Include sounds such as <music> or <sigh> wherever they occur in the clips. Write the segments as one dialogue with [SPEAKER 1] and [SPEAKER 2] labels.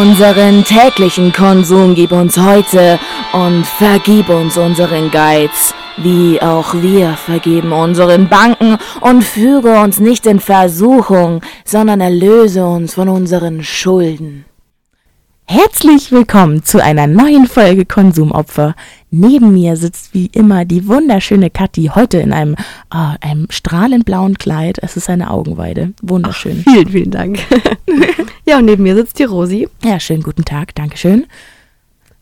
[SPEAKER 1] Unseren täglichen Konsum gib uns heute und vergib uns unseren Geiz, wie auch wir vergeben unseren Banken und führe uns nicht in Versuchung, sondern erlöse uns von unseren Schulden.
[SPEAKER 2] Herzlich willkommen zu einer neuen Folge Konsumopfer. Neben mir sitzt wie immer die wunderschöne Kathi, heute in einem, äh, einem strahlend blauen Kleid. Es ist eine Augenweide. Wunderschön.
[SPEAKER 3] Ach, vielen, vielen Dank. <laughs> ja, und neben mir sitzt die Rosi.
[SPEAKER 2] Ja, schönen guten Tag, Dankeschön.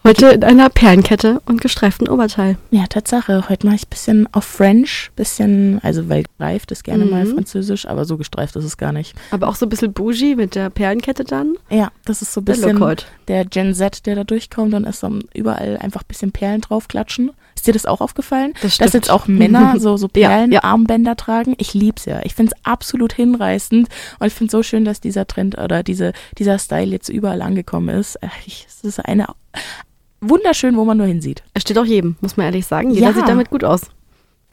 [SPEAKER 3] Heute in einer Perlenkette und gestreiften Oberteil.
[SPEAKER 2] Ja, Tatsache. Heute mache ich ein bisschen auf French, bisschen, also weil gestreift ist gerne mhm. mal französisch, aber so gestreift ist es gar nicht.
[SPEAKER 3] Aber auch so ein bisschen bougie mit der Perlenkette dann?
[SPEAKER 2] Ja, das ist so ein bisschen der Gen Z, der da durchkommt und ist so überall einfach ein bisschen Perlen draufklatschen. Ist dir das auch aufgefallen? Das Dass jetzt auch Männer <laughs> so, so Perlenarmbänder ja, ja. tragen. Ich lieb's ja. Ich find's absolut hinreißend und ich find's so schön, dass dieser Trend oder diese, dieser Style jetzt überall angekommen ist. Es ist eine wunderschön, wo man nur hinsieht.
[SPEAKER 3] Es steht auch jedem, muss man ehrlich sagen. Jeder ja. sieht damit gut aus.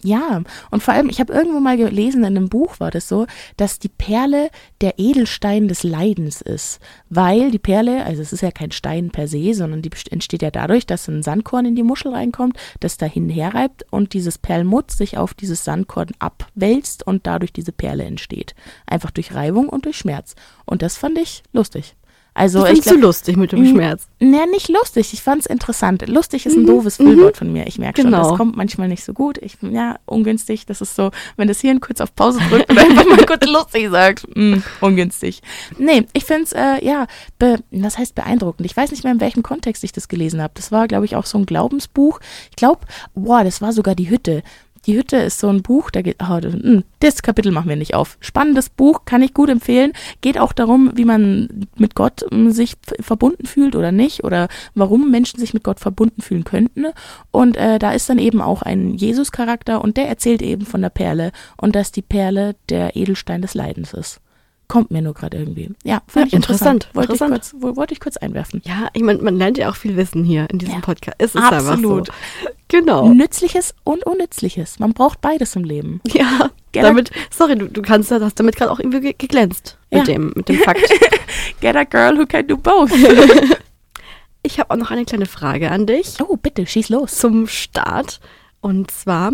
[SPEAKER 2] Ja, und vor allem, ich habe irgendwo mal gelesen, in einem Buch war das so, dass die Perle der Edelstein des Leidens ist. Weil die Perle, also es ist ja kein Stein per se, sondern die entsteht ja dadurch, dass ein Sandkorn in die Muschel reinkommt, das dahin herreibt und dieses Perlmutz sich auf dieses Sandkorn abwälzt und dadurch diese Perle entsteht. Einfach durch Reibung und durch Schmerz. Und das fand ich lustig.
[SPEAKER 3] Also ich glaub, lustig mit dem Schmerz.
[SPEAKER 2] Ne, nicht lustig. Ich fand es interessant. Lustig ist ein mhm. doofes mhm. Füllwort von mir. Ich merke genau. schon, das kommt manchmal nicht so gut. Ich ja ungünstig. Das ist so, wenn das hier kurz auf Pause drückt und einfach mal kurz <laughs> lustig sagt, mh, hm, ungünstig. Nee, ich finde es äh, ja, be, was heißt beeindruckend. Ich weiß nicht mehr in welchem Kontext ich das gelesen habe. Das war, glaube ich, auch so ein Glaubensbuch. Ich glaube, boah, das war sogar die Hütte. Die Hütte ist so ein Buch, da geht, oh, das Kapitel machen wir nicht auf. Spannendes Buch, kann ich gut empfehlen. Geht auch darum, wie man mit Gott hm, sich verbunden fühlt oder nicht oder warum Menschen sich mit Gott verbunden fühlen könnten. Und äh, da ist dann eben auch ein Jesus-Charakter und der erzählt eben von der Perle und dass die Perle der Edelstein des Leidens ist. Kommt mir nur gerade irgendwie. Ja, fand ja, ich interessant. interessant. Wollte, interessant. Ich kurz, wollte ich kurz einwerfen.
[SPEAKER 3] Ja, ich meine, man lernt ja auch viel Wissen hier in diesem ja, Podcast.
[SPEAKER 2] Es ist absolut. So. Genau. Nützliches und Unnützliches. Man braucht beides im Leben.
[SPEAKER 3] Ja. Get damit, sorry, du, du kannst, hast damit gerade auch irgendwie geglänzt ja. mit, dem, mit dem Fakt. <laughs>
[SPEAKER 2] Get a girl who can do both. <laughs>
[SPEAKER 3] ich habe auch noch eine kleine Frage an dich.
[SPEAKER 2] Oh, bitte, schieß los.
[SPEAKER 3] Zum Start. Und zwar,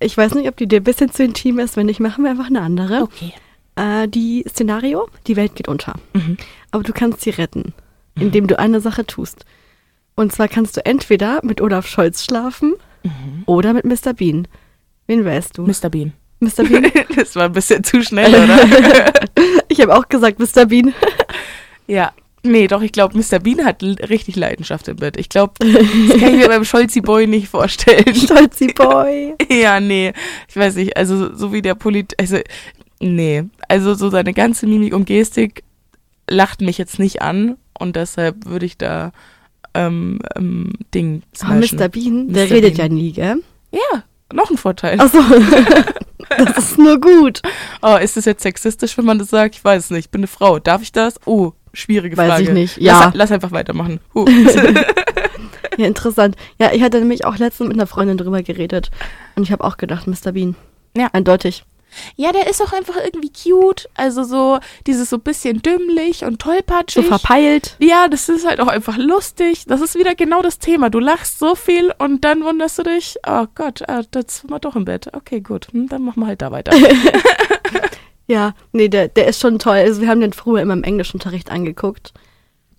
[SPEAKER 3] ich weiß nicht, ob die dir ein bisschen zu intim ist. Wenn nicht, machen wir einfach eine andere.
[SPEAKER 2] Okay
[SPEAKER 3] äh, die Szenario, die Welt geht unter. Mhm. Aber du kannst sie retten, indem du eine Sache tust. Und zwar kannst du entweder mit Olaf Scholz schlafen mhm. oder mit Mr. Bean. Wen wärst du?
[SPEAKER 2] Mr. Bean.
[SPEAKER 3] Mr. Bean? <laughs>
[SPEAKER 2] das war ein bisschen zu schnell, <laughs> oder?
[SPEAKER 3] ich habe auch gesagt Mr. Bean. <laughs>
[SPEAKER 2] ja. Nee, doch, ich glaube, Mr. Bean hat richtig Leidenschaft im Bett. Ich glaube, das kann ich mir beim Scholzi Boy nicht vorstellen.
[SPEAKER 3] Scholzi Boy.
[SPEAKER 2] ja, nee. Ich weiß nicht, also so wie der Polit, also Nee, also so seine ganze Mimik und Gestik lacht mich jetzt nicht an und deshalb würde ich da ähm, ähm, Ding
[SPEAKER 3] smashen. Oh, Mr. Bean, der Mr. redet Bean. ja nie, gell?
[SPEAKER 2] Ja, noch ein Vorteil.
[SPEAKER 3] Achso, <laughs> das ist nur gut.
[SPEAKER 2] Oh, ist das jetzt sexistisch, wenn man das sagt? Ich weiß es nicht. Ich bin eine Frau. Darf ich das? Oh, schwierige Frage.
[SPEAKER 3] Weiß ich nicht. Ja.
[SPEAKER 2] Lass, lass einfach weitermachen.
[SPEAKER 3] Uh. <laughs> ja, interessant. Ja, ich hatte nämlich auch letztens mit einer Freundin drüber geredet und ich habe auch gedacht, Mr. Bean. Ja. Eindeutig.
[SPEAKER 2] Ja, der ist auch einfach irgendwie cute. Also so dieses so bisschen dümmlich und tollpatschig.
[SPEAKER 3] So verpeilt.
[SPEAKER 2] Ja, das ist halt auch einfach lustig. Das ist wieder genau das Thema. Du lachst so viel und dann wunderst du dich, oh Gott, ah, das sind wir doch im Bett. Okay, gut, hm, dann machen wir halt da weiter. <laughs>
[SPEAKER 3] ja, nee, der, der ist schon toll. Also wir haben den früher immer im Englischunterricht angeguckt.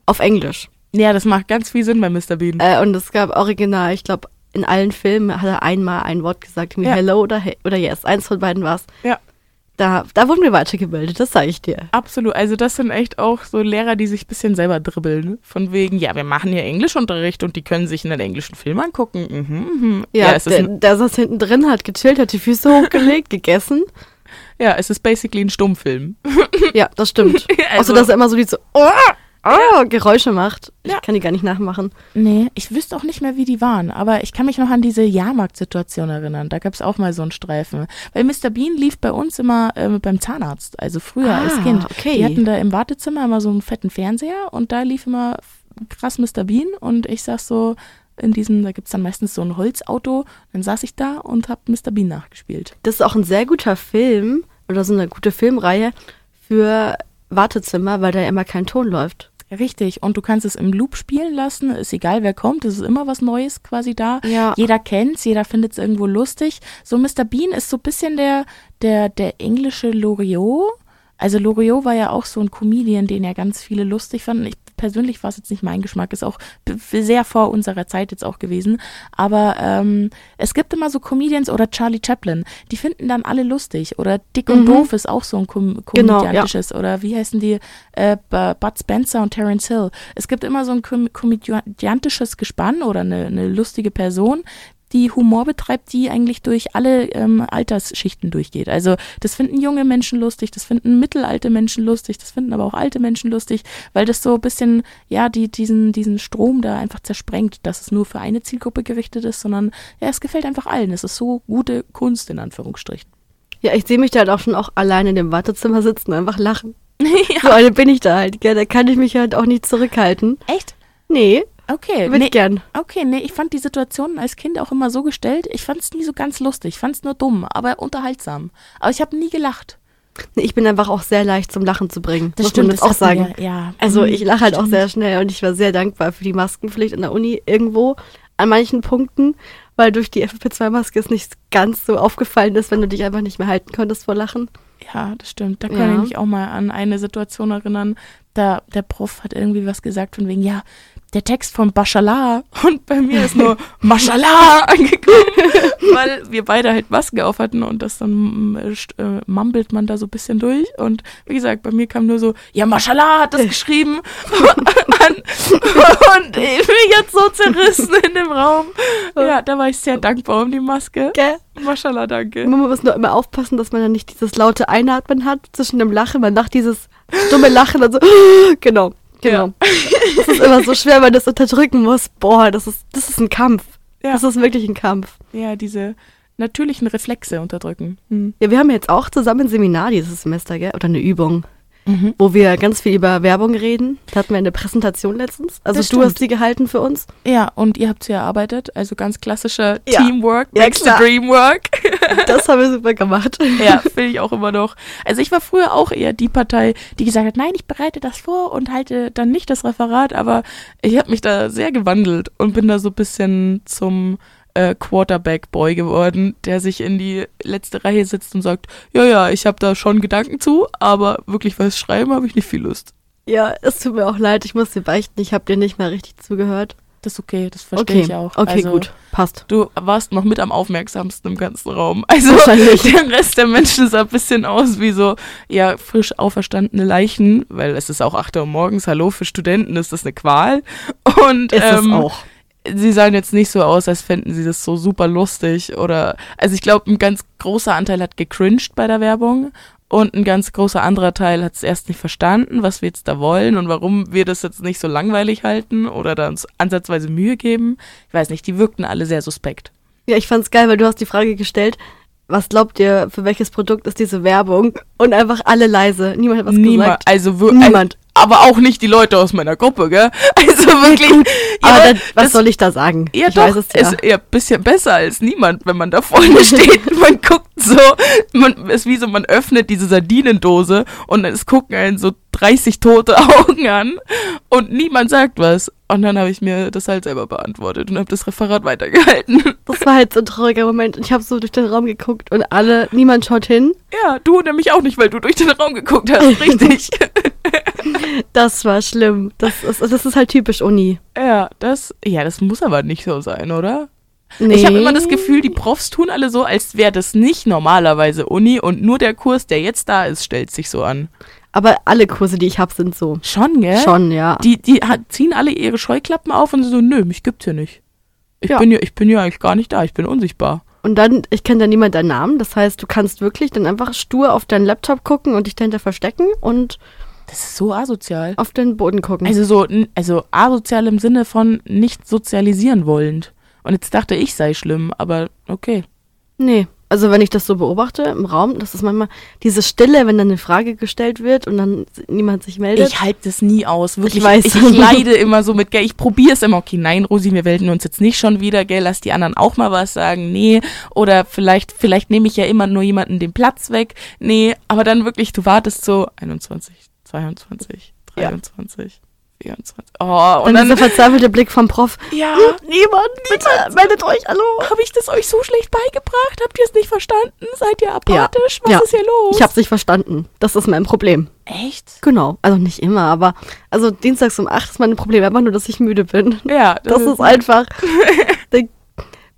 [SPEAKER 3] Auf Englisch.
[SPEAKER 2] Ja, das macht ganz viel Sinn bei Mr. Bean.
[SPEAKER 3] Äh, und es gab original, ich glaube, in allen Filmen hat er einmal ein Wort gesagt, wie ja. Hello oder, oder Yes. Eins von beiden war es.
[SPEAKER 2] Ja.
[SPEAKER 3] Da, da wurden wir weitergebildet, das sage ich dir.
[SPEAKER 2] Absolut. Also das sind echt auch so Lehrer, die sich ein bisschen selber dribbeln. Von wegen, ja, wir machen hier Englischunterricht und die können sich einen englischen Film angucken. Mhm,
[SPEAKER 3] mhm. Ja, ja der, der saß hinten drin, hat gechillt, hat die Füße hochgelegt, <laughs> gegessen.
[SPEAKER 2] Ja, es ist basically ein Stummfilm.
[SPEAKER 3] ja, das stimmt. <laughs> also, also dass er immer so die so, oh, oh, Geräusche macht. Ich ja. kann die gar nicht nachmachen.
[SPEAKER 2] Nee, ich wüsste auch nicht mehr, wie die waren. Aber ich kann mich noch an diese Jahrmarktsituation erinnern. Da gab es auch mal so einen Streifen. Weil Mr. Bean lief bei uns immer äh, beim Zahnarzt. Also früher ah, als Kind. Okay. Die hatten da im Wartezimmer immer so einen fetten Fernseher und da lief immer krass Mr. Bean und ich saß so in diesem, da gibt es dann meistens so ein Holzauto. Dann saß ich da und habe Mr. Bean nachgespielt.
[SPEAKER 3] Das ist auch ein sehr guter Film oder so eine gute Filmreihe für Wartezimmer, weil da immer kein Ton läuft.
[SPEAKER 2] Richtig, und du kannst es im Loop spielen lassen, ist egal wer kommt, es ist immer was Neues quasi da.
[SPEAKER 3] Ja.
[SPEAKER 2] Jeder kennt's, jeder findet es irgendwo lustig. So Mr. Bean ist so ein bisschen der, der, der englische Loriot. Also Loriot war ja auch so ein Comedian, den ja ganz viele lustig fanden. Ich persönlich war es jetzt nicht mein Geschmack, ist auch sehr vor unserer Zeit jetzt auch gewesen. Aber ähm, es gibt immer so Comedians oder Charlie Chaplin, die finden dann alle lustig. Oder Dick und
[SPEAKER 3] Mhm.
[SPEAKER 2] Doof ist auch so ein kom
[SPEAKER 3] Genau,
[SPEAKER 2] komödiantisches. Oder wie heißen die? Äh, Bud Spencer und Terence Hill. Es gibt immer so ein kom komödiantisches Gespann oder eine, eine lustige Person, die Humor betreibt, die eigentlich durch alle ähm, Altersschichten durchgeht. Also das finden junge Menschen lustig, das finden mittelalte Menschen lustig, das finden aber auch alte Menschen lustig, weil das so ein bisschen, ja, die, diesen, diesen Strom da einfach zersprengt, dass es nur für eine Zielgruppe gerichtet ist, sondern ja, es gefällt einfach allen. Es ist so gute Kunst in Anführungsstrichen.
[SPEAKER 3] Ja, ich sehe mich da halt auch schon auch allein in dem Wartezimmer sitzen und einfach lachen. <laughs> So eine bin ich da halt, gell? Da kann ich mich halt auch nicht zurückhalten.
[SPEAKER 2] Echt?
[SPEAKER 3] Nee,
[SPEAKER 2] Okay.
[SPEAKER 3] würde
[SPEAKER 2] Nee,
[SPEAKER 3] ich gern.
[SPEAKER 2] okay, nee, ich fand die Situationen als Kind auch immer so gestellt. Ich fand es nie so ganz lustig. Ich fand es nur dumm, aber unterhaltsam. Aber ich habe nie gelacht.
[SPEAKER 3] Nee, ich bin einfach auch sehr leicht zum Lachen zu bringen.
[SPEAKER 2] Das
[SPEAKER 3] muss
[SPEAKER 2] stimmt,
[SPEAKER 3] man jetzt auch sagen.
[SPEAKER 2] wir, ja.
[SPEAKER 3] Also
[SPEAKER 2] Mhm,
[SPEAKER 3] ich lache halt auch sehr schnell und ich war sehr dankbar für die Maskenpflicht in der Uni irgendwo an manchen Punkten, weil durch die FFP2-Maske es nicht ganz so aufgefallen ist, wenn du dich einfach nicht mehr halten konntest vor Lachen.
[SPEAKER 2] Ja, das stimmt. Da kann
[SPEAKER 3] Ja.
[SPEAKER 2] ich mich auch mal an eine Situation erinnern. Da der Prof hat irgendwie was gesagt von wegen, ja, der Text von Baschalar und bei mir ist nur <laughs> Mashallah angekommen, <laughs> weil wir beide halt Masken auf hatten und das dann äh, äh, mumbelt man da so ein bisschen durch und wie gesagt, bei mir kam nur so, ja, Mashallah hat das <laughs> geschrieben und ich bin jetzt so zerrissen in dem Raum. Ja, da war ich sehr dankbar um die Maske.
[SPEAKER 3] Gell?
[SPEAKER 2] Mashallah, danke.
[SPEAKER 3] Man muss nur immer aufpassen, dass man dann nicht dieses laute Einatmen hat zwischen dem Lachen. Man macht dieses stumme Lachen und so. <gasps> Genau, genau. Das ist immer so schwer, weil man das unterdrücken muss. Boah, das ist, das ist ein Kampf.
[SPEAKER 2] Ja.
[SPEAKER 3] Das ist wirklich ein Kampf.
[SPEAKER 2] ja, diese natürlichen Reflexe unterdrücken. Hm.
[SPEAKER 3] Ja, wir haben jetzt auch zusammen ein Seminar dieses Semester, gell? Oder eine Übung,
[SPEAKER 2] Mhm.
[SPEAKER 3] wo wir ganz viel über Werbung reden. Da hatten wir eine Präsentation letztens. Also
[SPEAKER 2] Das
[SPEAKER 3] du hast
[SPEAKER 2] stimmt.
[SPEAKER 3] die gehalten für uns.
[SPEAKER 2] Ja, und ihr habt sie erarbeitet, also ganz klassischer
[SPEAKER 3] Ja.
[SPEAKER 2] Teamwork,
[SPEAKER 3] Ja,
[SPEAKER 2] makes the
[SPEAKER 3] klar.
[SPEAKER 2] dream work. <laughs>
[SPEAKER 3] Das haben wir super gemacht. <laughs>
[SPEAKER 2] ja, finde ich auch immer noch. Also ich war früher auch eher die Partei, die gesagt hat, nein, ich bereite das vor und halte dann nicht das Referat, aber ich habe mich da sehr gewandelt und bin da so ein bisschen zum äh, Quarterback-Boy geworden, der sich in die letzte Reihe sitzt und sagt, ja, ja, ich habe da schon Gedanken zu, aber wirklich was schreiben habe ich nicht viel Lust.
[SPEAKER 3] Ja, es tut mir auch leid. Ich muss dir beichten. Ich habe dir nicht mehr richtig zugehört.
[SPEAKER 2] Das ist okay, das verstehe
[SPEAKER 3] Okay,
[SPEAKER 2] ich auch.
[SPEAKER 3] okay,
[SPEAKER 2] also,
[SPEAKER 3] gut. Passt.
[SPEAKER 2] Du warst noch mit am aufmerksamsten im ganzen Raum. <laughs> Also
[SPEAKER 3] Wahrscheinlich.
[SPEAKER 2] der Rest der Menschen sah ein bisschen aus wie so, ja, frisch auferstandene Leichen, weil es ist auch 8 Uhr morgens, hallo, für Studenten ist das eine Qual. Und
[SPEAKER 3] Ist es
[SPEAKER 2] ähm,
[SPEAKER 3] auch.
[SPEAKER 2] Sie sahen jetzt nicht so aus, als fänden sie das so super lustig oder, also ich glaube, ein ganz großer Anteil hat gecringed bei der Werbung und ein ganz großer anderer Teil hat es erst nicht verstanden, was wir jetzt da wollen und warum wir das jetzt nicht so langweilig halten oder da uns ansatzweise Mühe geben. Ich weiß nicht, die wirkten alle sehr suspekt.
[SPEAKER 3] Ja, ich fand's geil, weil du hast die Frage gestellt, was glaubt ihr, für welches Produkt ist diese Werbung? Und einfach alle leise. Niemand hat was
[SPEAKER 2] Niemand,
[SPEAKER 3] gesagt.
[SPEAKER 2] also
[SPEAKER 3] Niemand.
[SPEAKER 2] Aber auch nicht die Leute aus meiner Gruppe, gell? <laughs> Also wirklich. <laughs>
[SPEAKER 3] Aber
[SPEAKER 2] ja,
[SPEAKER 3] dann, was
[SPEAKER 2] das-
[SPEAKER 3] soll ich da sagen?
[SPEAKER 2] Ja,
[SPEAKER 3] ich
[SPEAKER 2] doch,
[SPEAKER 3] weiß es ja.
[SPEAKER 2] ist eher ein bisschen besser als niemand, wenn man da vorne <laughs> steht. Man guckt so, man ist wie so, man öffnet diese Sardinendose und es gucken einen so 30 tote <laughs> Augen an und niemand sagt was. Und dann habe ich mir das halt selber beantwortet und habe das Referat weitergehalten. <laughs>
[SPEAKER 3] Das war halt so ein trauriger Moment. Und ich habe so durch den Raum geguckt und alle, niemand schaut hin.
[SPEAKER 2] Ja, du nämlich auch nicht, weil du durch den Raum geguckt hast, <laughs> richtig.
[SPEAKER 3] Das war schlimm. Das ist, das ist halt typisch Uni.
[SPEAKER 2] ja, das, ja, das muss aber nicht so sein, oder?
[SPEAKER 3] Nee.
[SPEAKER 2] Ich habe immer das Gefühl, die Profs tun alle so, als wäre das nicht normalerweise Uni und nur der Kurs, der jetzt da ist, stellt sich so an.
[SPEAKER 3] Aber alle Kurse, die ich habe, sind so.
[SPEAKER 2] Schon, gell?
[SPEAKER 3] Schon, ja.
[SPEAKER 2] Die, die ziehen alle ihre Scheuklappen auf und so, nö, mich gibt's hier nicht. Ich
[SPEAKER 3] Ja.
[SPEAKER 2] bin ja, ich bin ja eigentlich gar nicht da, ich bin unsichtbar.
[SPEAKER 3] Und dann, ich kenne da niemand deinen Namen. Das heißt, du kannst wirklich dann einfach stur auf deinen Laptop gucken und dich dahinter verstecken und
[SPEAKER 2] Das ist so asozial.
[SPEAKER 3] auf den Boden gucken.
[SPEAKER 2] Also so, also asozial im Sinne von nicht sozialisieren wollend. Und jetzt dachte ich sei schlimm, aber okay.
[SPEAKER 3] nee. Also wenn ich das so beobachte im Raum, das ist manchmal diese Stille, wenn dann eine Frage gestellt wird und dann niemand sich meldet.
[SPEAKER 2] Ich halte das nie aus, wirklich.
[SPEAKER 3] Ich weiß.
[SPEAKER 2] Ich, ich <laughs> leide immer so mit, gell, ich probiere es immer, okay, nein, Rosi, wir melden uns jetzt nicht schon wieder, gell, lass die anderen auch mal was sagen, nee, oder vielleicht, vielleicht nehme ich ja immer nur jemanden den Platz weg, nee, aber dann wirklich, du wartest so 21, 22,
[SPEAKER 3] Ja.
[SPEAKER 2] 23, 24. Oh,
[SPEAKER 3] und dann, dann dieser verzweifelte Blick vom Prof.
[SPEAKER 2] Ja.
[SPEAKER 3] Niemand, bitte, meldet euch, hallo.
[SPEAKER 2] Habe ich das euch so schlecht beigebracht? Habt ihr es nicht verstanden? Seid ihr apathisch? Ja. Was
[SPEAKER 3] ja.
[SPEAKER 2] ist hier los?
[SPEAKER 3] Ich hab's nicht verstanden. Das ist mein Problem.
[SPEAKER 2] Echt?
[SPEAKER 3] Genau. Also nicht immer, aber also dienstags um 8 ist mein Problem. Einfach nur, dass ich müde bin.
[SPEAKER 2] Ja.
[SPEAKER 3] Das, das ist, ist einfach. <laughs> da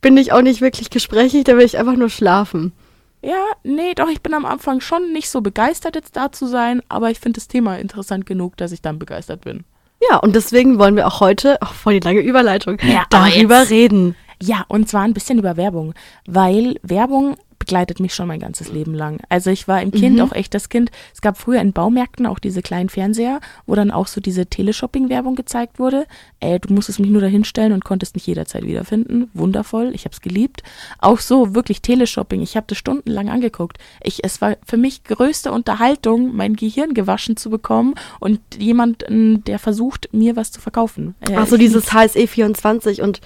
[SPEAKER 3] bin ich auch nicht wirklich gesprächig, da will ich einfach nur schlafen.
[SPEAKER 2] Ja, nee, doch, ich bin am Anfang schon nicht so begeistert, jetzt da zu sein, aber ich finde das Thema interessant genug, dass ich dann begeistert bin.
[SPEAKER 3] Ja, und deswegen wollen wir auch heute, ach, voll die lange Überleitung,
[SPEAKER 2] ja,
[SPEAKER 3] darüber reden.
[SPEAKER 2] Ja, und zwar ein bisschen über Werbung, weil Werbung begleitet mich schon mein ganzes Leben lang. Also ich war im Kind mhm. auch echt das Kind. Es gab früher in Baumärkten auch diese kleinen Fernseher, wo dann auch so diese Teleshopping-Werbung gezeigt wurde. Äh, du musstest mich nur dahinstellen und konntest mich jederzeit wiederfinden. Wundervoll, ich habe es geliebt. Auch so wirklich Teleshopping. Ich habe das stundenlang angeguckt. Ich, es war für mich größte Unterhaltung, mein Gehirn gewaschen zu bekommen und jemanden, der versucht, mir was zu verkaufen.
[SPEAKER 3] Äh, Ach so, dieses HSE 24 und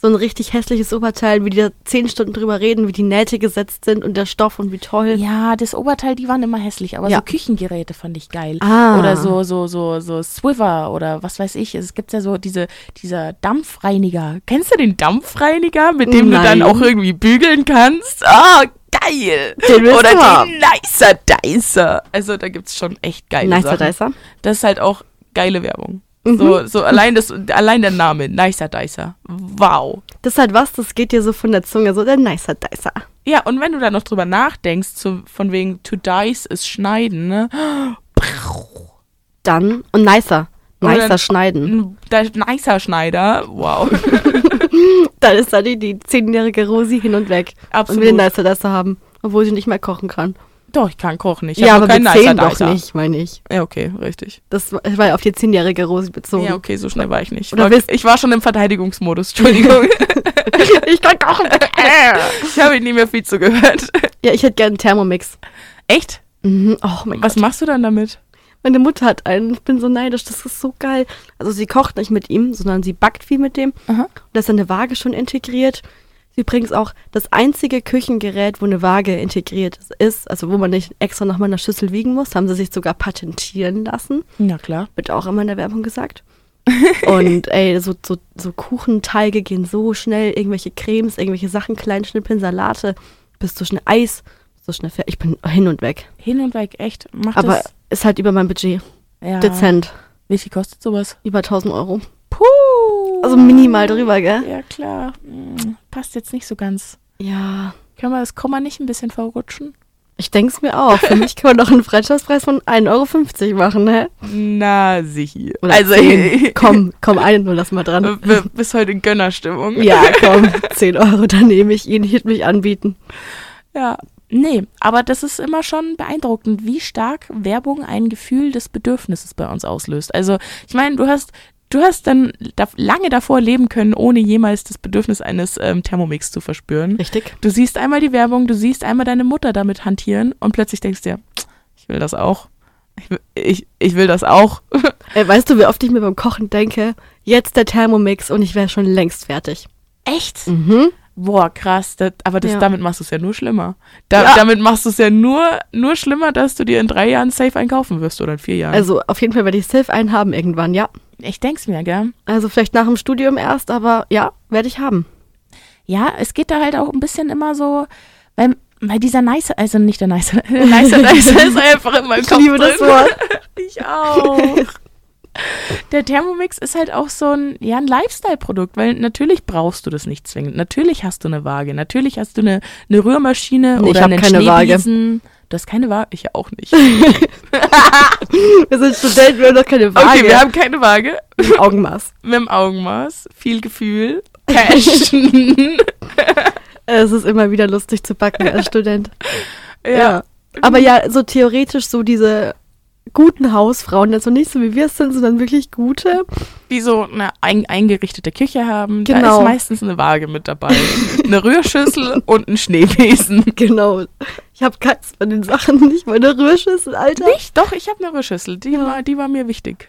[SPEAKER 3] so ein richtig hässliches Oberteil, wie die da zehn Stunden drüber reden, wie die Nähte gesetzt sind und der Stoff und wie toll.
[SPEAKER 2] Ja, das Oberteil, die waren immer hässlich, aber
[SPEAKER 3] ja.
[SPEAKER 2] so Küchengeräte fand ich geil.
[SPEAKER 3] Ah.
[SPEAKER 2] Oder so, so, so, so Swiver oder was weiß ich. Es gibt ja so diese, dieser Dampfreiniger. Kennst du den Dampfreiniger, mit dem Nein. du dann auch irgendwie bügeln kannst? Ah, oh, geil.
[SPEAKER 3] Den
[SPEAKER 2] Oder
[SPEAKER 3] den.
[SPEAKER 2] Nicer Dicer. Also da gibt's schon echt geile
[SPEAKER 3] nicer
[SPEAKER 2] Sachen.
[SPEAKER 3] Dicer?
[SPEAKER 2] Das ist halt auch geile Werbung. So, mhm. so allein, das, allein der Name, Nicer Dicer. Wow.
[SPEAKER 3] Das ist halt was, das geht dir so von der Zunge, so der Nicer Dicer.
[SPEAKER 2] Ja, und wenn du da noch drüber nachdenkst, zu, von wegen to dice ist schneiden, ne?
[SPEAKER 3] Dann, und nicer. Nicer dann, schneiden.
[SPEAKER 2] Der Nicer Schneider, wow. <laughs>
[SPEAKER 3] dann ist da die, die zehnjährige Rosi hin und weg.
[SPEAKER 2] Absolut.
[SPEAKER 3] Und will den Nicer Dicer haben, obwohl sie nicht mehr kochen kann.
[SPEAKER 2] Doch, ich kann kochen. Ich
[SPEAKER 3] ja, aber keinen mit zehn doch nicht, meine ich.
[SPEAKER 2] Ja, okay, richtig.
[SPEAKER 3] Das war ja auf die zehnjährige Rosi bezogen.
[SPEAKER 2] Ja, okay, so schnell war ich nicht.
[SPEAKER 3] Oder
[SPEAKER 2] ich war schon im Verteidigungsmodus, Entschuldigung. <laughs>
[SPEAKER 3] ich kann kochen. <laughs>
[SPEAKER 2] ich habe nie mehr viel zugehört.
[SPEAKER 3] Ja, ich hätte gerne einen Thermomix.
[SPEAKER 2] Echt?
[SPEAKER 3] Mhm. Oh mein
[SPEAKER 2] Was
[SPEAKER 3] Gott.
[SPEAKER 2] machst du dann damit?
[SPEAKER 3] Meine Mutter hat einen. Ich bin so neidisch. Das ist so geil. Also sie kocht nicht mit ihm, sondern sie backt viel mit dem.
[SPEAKER 2] Aha.
[SPEAKER 3] Da ist eine Waage schon integriert. Übrigens auch das einzige Küchengerät, wo eine Waage integriert ist, also wo man nicht extra nochmal in der Schüssel wiegen muss, haben sie sich sogar patentieren lassen.
[SPEAKER 2] Ja, klar.
[SPEAKER 3] Wird auch immer in der Werbung gesagt. <laughs> und ey, so, so, so Kuchenteige gehen so schnell, irgendwelche Cremes, irgendwelche Sachen, Kleinschnippeln, Salate, bist so schnell Eis, so schnell fertig. Ich bin hin und weg.
[SPEAKER 2] Hin und weg, echt. Macht
[SPEAKER 3] Aber
[SPEAKER 2] das?
[SPEAKER 3] ist halt über mein Budget.
[SPEAKER 2] Ja.
[SPEAKER 3] Dezent.
[SPEAKER 2] Wie viel kostet sowas?
[SPEAKER 3] Über 1000 Euro.
[SPEAKER 2] Puh.
[SPEAKER 3] Also minimal drüber, gell?
[SPEAKER 2] Ja, klar. Hm, passt jetzt nicht so ganz.
[SPEAKER 3] Ja.
[SPEAKER 2] Können wir das Komma nicht ein bisschen verrutschen?
[SPEAKER 3] Ich denke es mir auch. Für mich kann man doch einen Freundschaftspreis von 1,50 Euro machen, ne?
[SPEAKER 2] Na, sicher.
[SPEAKER 3] Oder also, 10. <laughs> komm, komm, einen nur lass mal dran.
[SPEAKER 2] B bis heute in Gönnerstimmung.
[SPEAKER 3] Ja, komm, <laughs> 10 Euro, dann nehme ich ihn, hielt mich anbieten.
[SPEAKER 2] Ja, nee, aber das ist immer schon beeindruckend, wie stark Werbung ein Gefühl des Bedürfnisses bei uns auslöst. Also, ich meine, du hast du hast dann da, lange davor leben können, ohne jemals das Bedürfnis eines ähm, Thermomix zu verspüren.
[SPEAKER 3] Richtig.
[SPEAKER 2] Du siehst einmal die Werbung, du siehst einmal deine Mutter damit hantieren und plötzlich denkst du dir, ich will das auch. Ich will, ich, ich will das auch.
[SPEAKER 3] Ey, <laughs> weißt du, wie oft ich mir beim Kochen denke, jetzt der Thermomix und ich wäre schon längst fertig.
[SPEAKER 2] Echt?
[SPEAKER 3] Mhm.
[SPEAKER 2] Boah, krass. Das, aber das,
[SPEAKER 3] Ja.
[SPEAKER 2] damit machst du es ja nur schlimmer. Da,
[SPEAKER 3] Ja.
[SPEAKER 2] Damit machst du es ja nur, nur schlimmer, dass du dir in drei Jahren safe einkaufen wirst oder in vier Jahren.
[SPEAKER 3] Also auf jeden Fall werde ich safe einen haben irgendwann, ja.
[SPEAKER 2] Ich denk's mir, gell?
[SPEAKER 3] Also vielleicht nach dem Studium erst, aber ja, werde ich haben.
[SPEAKER 2] Ja, es geht da halt auch ein bisschen immer so, weil, weil dieser nice, also nicht der nice, <laughs> der nice, nice ist einfach in meinem
[SPEAKER 3] Ich
[SPEAKER 2] Kopf
[SPEAKER 3] liebe das
[SPEAKER 2] drin.
[SPEAKER 3] Wort. <laughs>
[SPEAKER 2] Ich auch. <laughs> Der Thermomix ist halt auch so ein, ja, ein Lifestyle-Produkt, weil natürlich brauchst du das nicht zwingend. Natürlich hast du eine Waage, natürlich hast du eine, eine Rührmaschine
[SPEAKER 3] Nee, ich
[SPEAKER 2] oder
[SPEAKER 3] hab
[SPEAKER 2] einen
[SPEAKER 3] keine Waage.
[SPEAKER 2] Du hast keine Waage? Ich ja auch nicht. <laughs>
[SPEAKER 3] Wir sind Studenten, wir haben doch keine Waage.
[SPEAKER 2] Okay, wir haben keine Waage.
[SPEAKER 3] Ein Augenmaß.
[SPEAKER 2] Mit dem Augenmaß, viel Gefühl, <laughs> Passion. <laughs>
[SPEAKER 3] Es ist immer wieder lustig zu backen als Student.
[SPEAKER 2] ja.
[SPEAKER 3] Aber ja, so theoretisch so diese guten Hausfrauen, also nicht so wie wir es sind, sondern wirklich gute.
[SPEAKER 2] die so eine ein, eingerichtete Küche haben. Da
[SPEAKER 3] Genau.
[SPEAKER 2] ist meistens eine Waage mit dabei. eine Rührschüssel <laughs> und ein Schneebesen.
[SPEAKER 3] Genau. Ich habe keins von den Sachen, nicht meine Rührschüssel, Alter.
[SPEAKER 2] Nicht? Doch, ich habe eine Rührschüssel. Die,
[SPEAKER 3] Ja.
[SPEAKER 2] war, die war mir wichtig.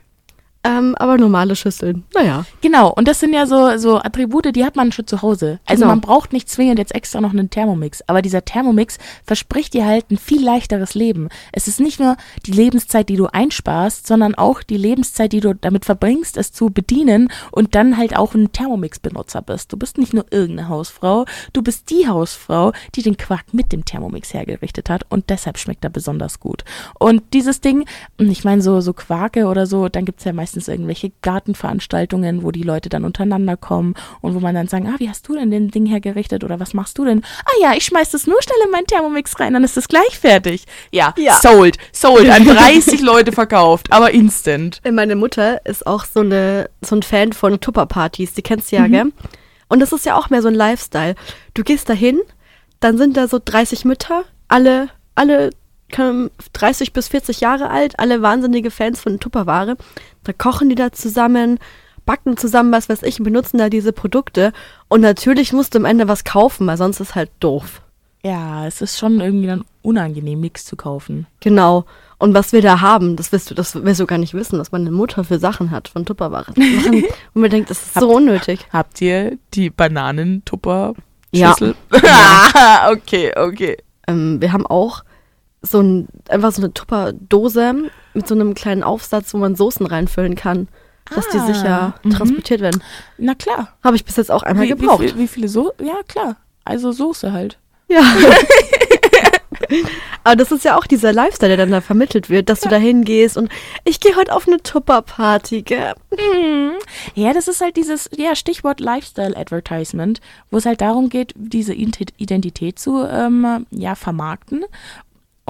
[SPEAKER 3] Ähm, aber normale Schüsseln. Naja.
[SPEAKER 2] Genau, und das sind ja so, so Attribute, die hat man schon zu Hause. Also
[SPEAKER 3] Genau.
[SPEAKER 2] man braucht nicht zwingend jetzt extra noch einen Thermomix. Aber dieser Thermomix verspricht dir halt ein viel leichteres Leben. Es ist nicht nur die Lebenszeit, die du einsparst, sondern auch die Lebenszeit, die du damit verbringst, es zu bedienen und dann halt auch ein Thermomix-Benutzer bist. Du bist nicht nur irgendeine Hausfrau, du bist die Hausfrau, die den Quark mit dem Thermomix hergerichtet hat und deshalb schmeckt er besonders gut. Und dieses Ding, ich meine, so, so Quarke oder so, dann gibt's ja meistens irgendwelche Gartenveranstaltungen, wo die Leute dann untereinander kommen und wo man dann sagen, ah, wie hast du denn den Ding hergerichtet oder was machst du denn? Ah ja, ich schmeiß das nur schnell in meinen Thermomix rein, dann ist das gleich fertig. Ja,
[SPEAKER 3] Ja.
[SPEAKER 2] sold, sold, an <laughs> 30 Leute verkauft, aber instant.
[SPEAKER 3] Äh, Meine Mutter ist auch so, eine, so ein Fan von Tupperpartys, die kennst du ja, gell? Und das ist ja auch mehr so ein Lifestyle. Du gehst dahin, dann sind da so 30 Mütter, alle, alle 30 bis 40 Jahre alt, alle wahnsinnige Fans von Tupperware. Da kochen die da zusammen, backen zusammen, was weiß ich, und benutzen da diese Produkte. Und natürlich musst du am Ende was kaufen, weil sonst ist halt doof.
[SPEAKER 2] Ja, es ist schon irgendwie dann unangenehm, nichts zu kaufen.
[SPEAKER 3] Genau. Und was wir da haben, das wirst du, das wirst du gar nicht wissen, was meine Mutter für Sachen hat von Tupperware. Und mir <laughs> denkt, das ist so unnötig.
[SPEAKER 2] Habt ihr die Bananentupper? <laughs>
[SPEAKER 3] Ja.
[SPEAKER 2] Ja. <laughs> okay, okay.
[SPEAKER 3] Ähm, wir haben auch so ein, einfach so eine Tupperdose mit so einem kleinen Aufsatz, wo man Soßen reinfüllen kann, dass die
[SPEAKER 2] Ah,
[SPEAKER 3] sicher
[SPEAKER 2] mhm.
[SPEAKER 3] transportiert werden.
[SPEAKER 2] Na klar.
[SPEAKER 3] Habe ich bis jetzt auch einmal
[SPEAKER 2] Wie,
[SPEAKER 3] gebraucht.
[SPEAKER 2] Wie, viel- wie viele so? Ja, klar. Also Soße halt.
[SPEAKER 3] Ja. <laughs> Aber das ist ja auch dieser Lifestyle, der dann da vermittelt wird, dass du da hingehst und ich gehe heute auf eine Tupperparty, gell?
[SPEAKER 2] Mhm. Ja, das ist halt dieses, ja, Stichwort Lifestyle Advertisement, wo es halt darum geht, diese Ident- Identität zu ähm, ja, vermarkten.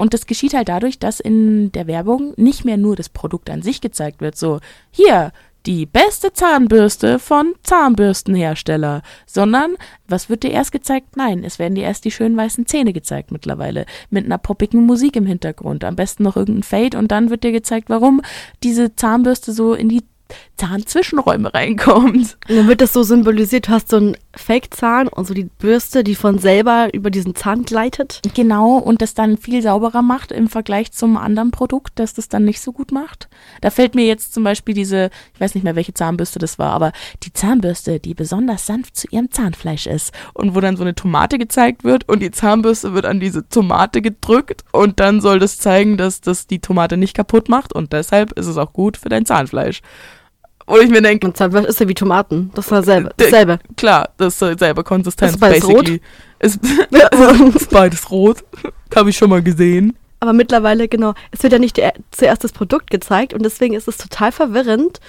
[SPEAKER 2] Und das geschieht halt dadurch, dass in der Werbung nicht mehr nur das Produkt an sich gezeigt wird, so, hier, die beste Zahnbürste von Zahnbürstenhersteller, sondern was wird dir erst gezeigt? Nein, es werden dir erst die schönen weißen Zähne gezeigt mittlerweile, mit einer poppigen Musik im Hintergrund, am besten noch irgendein Fade und dann wird dir gezeigt, warum diese Zahnbürste so in die Zahnzwischenräume reinkommt.
[SPEAKER 3] Und dann wird das so symbolisiert, du hast so einen Fake-Zahn und so die Bürste, die von selber über diesen Zahn gleitet.
[SPEAKER 2] Genau, und das dann viel sauberer macht im Vergleich zum anderen Produkt, das das dann nicht so gut macht. Da fällt mir jetzt zum Beispiel diese, ich weiß nicht mehr, welche Zahnbürste das war, aber die Zahnbürste, die besonders sanft zu ihrem Zahnfleisch ist. Und wo dann so eine Tomate gezeigt wird und die Zahnbürste wird an diese Tomate gedrückt und dann soll das zeigen, dass das die Tomate nicht kaputt macht und deshalb ist es auch gut für dein Zahnfleisch. Wo ich mir denke,
[SPEAKER 3] Und Zahnfleisch ist ja wie Tomaten. Das war selber,
[SPEAKER 2] Der-
[SPEAKER 3] dasselbe.
[SPEAKER 2] klar, das ist selbe Konsistenz.
[SPEAKER 3] Ist beides rot?
[SPEAKER 2] basically. Ist, <laughs> <laughs> ist beides rot. Habe ich schon mal gesehen.
[SPEAKER 3] Aber mittlerweile, genau, es wird ja nicht die, zuerst das Produkt gezeigt und deswegen ist es total verwirrend,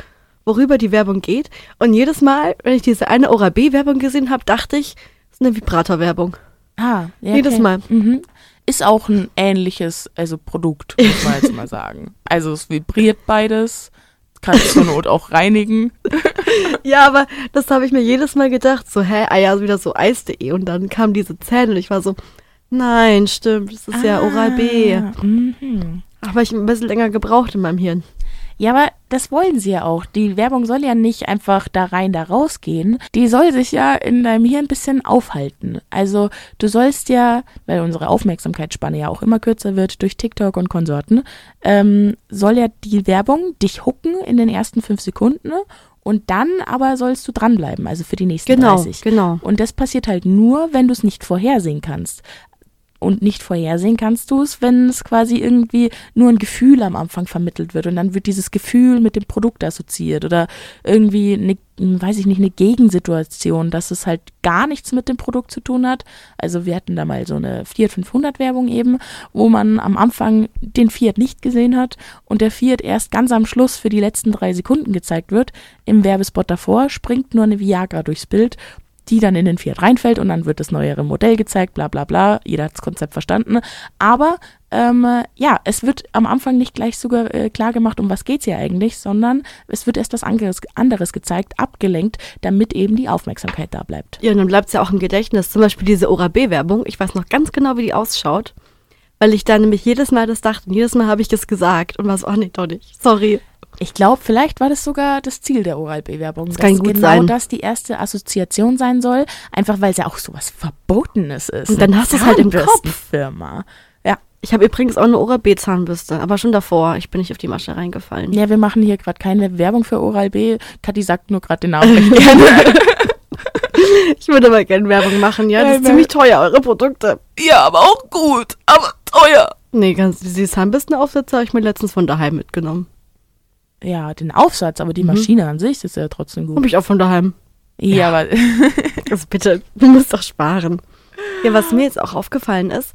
[SPEAKER 3] worüber die Werbung geht. Und jedes Mal, wenn ich diese eine Oral-B-Werbung gesehen habe, dachte ich, das ist eine Vibrator-Werbung.
[SPEAKER 2] Ah, ja,
[SPEAKER 3] Jedes
[SPEAKER 2] okay.
[SPEAKER 3] Mal.
[SPEAKER 2] Mhm. Ist auch ein ähnliches, also Produkt, muss man jetzt mal sagen. Also es vibriert beides, kann zur Not auch reinigen. <laughs>
[SPEAKER 3] Ja, aber das habe ich mir jedes Mal gedacht, so, hä, ah ja, wieder so Eis.de und dann kamen diese Zähne und ich war so, nein, stimmt, das ist ja Oral-B.
[SPEAKER 2] Ah, Mhm.
[SPEAKER 3] Aber ich ein bisschen länger gebraucht in meinem Hirn.
[SPEAKER 2] Ja, aber das wollen sie ja auch. Die Werbung soll ja nicht einfach da rein, da rausgehen. Die soll sich ja in deinem Hirn ein bisschen aufhalten. Also du sollst ja, weil unsere Aufmerksamkeitsspanne ja auch immer kürzer wird durch TikTok und Konsorten, ähm, soll ja die Werbung dich hucken in den ersten fünf Sekunden und dann aber sollst du dranbleiben, also für die nächsten
[SPEAKER 3] Genau,
[SPEAKER 2] 30.
[SPEAKER 3] genau.
[SPEAKER 2] Und das passiert halt nur, wenn du es nicht vorhersehen kannst. Und nicht vorhersehen kannst du es, wenn es quasi irgendwie nur ein Gefühl am Anfang vermittelt wird und dann wird dieses Gefühl mit dem Produkt assoziiert oder irgendwie eine, weiß ich nicht, eine Gegensituation, dass es halt gar nichts mit dem Produkt zu tun hat. Also wir hatten da mal so eine Fiat 500 Werbung eben, wo man am Anfang den Fiat nicht gesehen hat und der Fiat erst ganz am Schluss für die letzten drei Sekunden gezeigt wird. Im Werbespot davor springt nur eine Viagra durchs Bild die dann in den Fiat reinfällt und dann wird das neuere Modell gezeigt, bla bla bla. Jeder hat das Konzept verstanden. Aber ähm, ja, es wird am Anfang nicht gleich sogar äh, klar gemacht, um was geht's hier eigentlich, sondern es wird erst was anderes, anderes gezeigt, abgelenkt, damit eben die Aufmerksamkeit da bleibt.
[SPEAKER 3] Ja, und dann bleibt es ja auch im Gedächtnis. Zum Beispiel diese Oral-B-Werbung. Ich weiß noch ganz genau, wie die ausschaut. Weil ich da nämlich jedes Mal das dachte und jedes Mal habe ich das gesagt und war so, ach nee, doch nicht. Sorry.
[SPEAKER 2] Ich glaube, vielleicht war das sogar das Ziel der Oral-B-Werbung, dass
[SPEAKER 3] kann gut
[SPEAKER 2] genau
[SPEAKER 3] sein.
[SPEAKER 2] das die erste Assoziation sein soll, einfach weil es ja auch sowas Verbotenes ist.
[SPEAKER 3] Und dann hast du's halt im Kopf.
[SPEAKER 2] Zahnbürstenfirma. Ja,
[SPEAKER 3] Ich habe übrigens auch eine Oral-B-Zahnbürste, aber schon davor. Ich bin nicht auf die Masche reingefallen.
[SPEAKER 2] Ja, wir machen hier gerade keine Werbung für Oral-B. Kathi sagt nur gerade den Namen <laughs> <laughs> recht gerne.
[SPEAKER 3] ich würde mal gerne Werbung machen, ja. Das ist ziemlich teuer, eure Produkte.
[SPEAKER 2] Ja, aber auch gut, aber teuer.
[SPEAKER 3] Nee, ganz, diese Zahnbürstenaufsätze habe ich mir letztens von daheim mitgenommen.
[SPEAKER 2] Ja, den Aufsatz, aber die mhm. Maschine an sich ist ja trotzdem gut.
[SPEAKER 3] Habe ich auch von daheim.
[SPEAKER 2] Ja, ja. aber. <laughs>
[SPEAKER 3] also bitte, du musst doch sparen. Ja, was mir jetzt auch aufgefallen ist,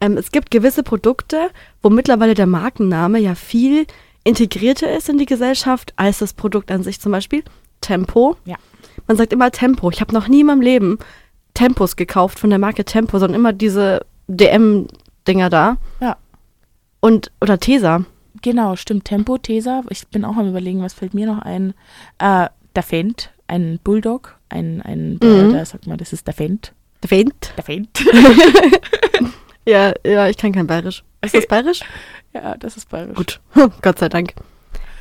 [SPEAKER 3] ähm, es gibt gewisse Produkte, wo mittlerweile der Markenname ja viel integrierter ist in die Gesellschaft als das Produkt an sich. Zum Beispiel Tempo.
[SPEAKER 2] Ja.
[SPEAKER 3] Man sagt immer Tempo. Ich habe noch nie in meinem Leben Tempos gekauft von der Marke Tempo, sondern immer diese DM-Dinger da.
[SPEAKER 2] Ja.
[SPEAKER 3] Und, oder Tesa.
[SPEAKER 2] Genau, stimmt. Tempo, Tesa. Ich bin auch am überlegen, was fällt mir noch ein. Äh, der Fendt, ein Bulldog, ein, ein, mhm. der, der, sag mal, das ist der Fendt.
[SPEAKER 3] Der Fendt?
[SPEAKER 2] Der Fendt. <laughs>
[SPEAKER 3] Ja, ja, ich kann kein Bayerisch. Ist das Bayerisch? <laughs>
[SPEAKER 2] ja, das ist Bayerisch.
[SPEAKER 3] Gut, <laughs> Gott sei Dank.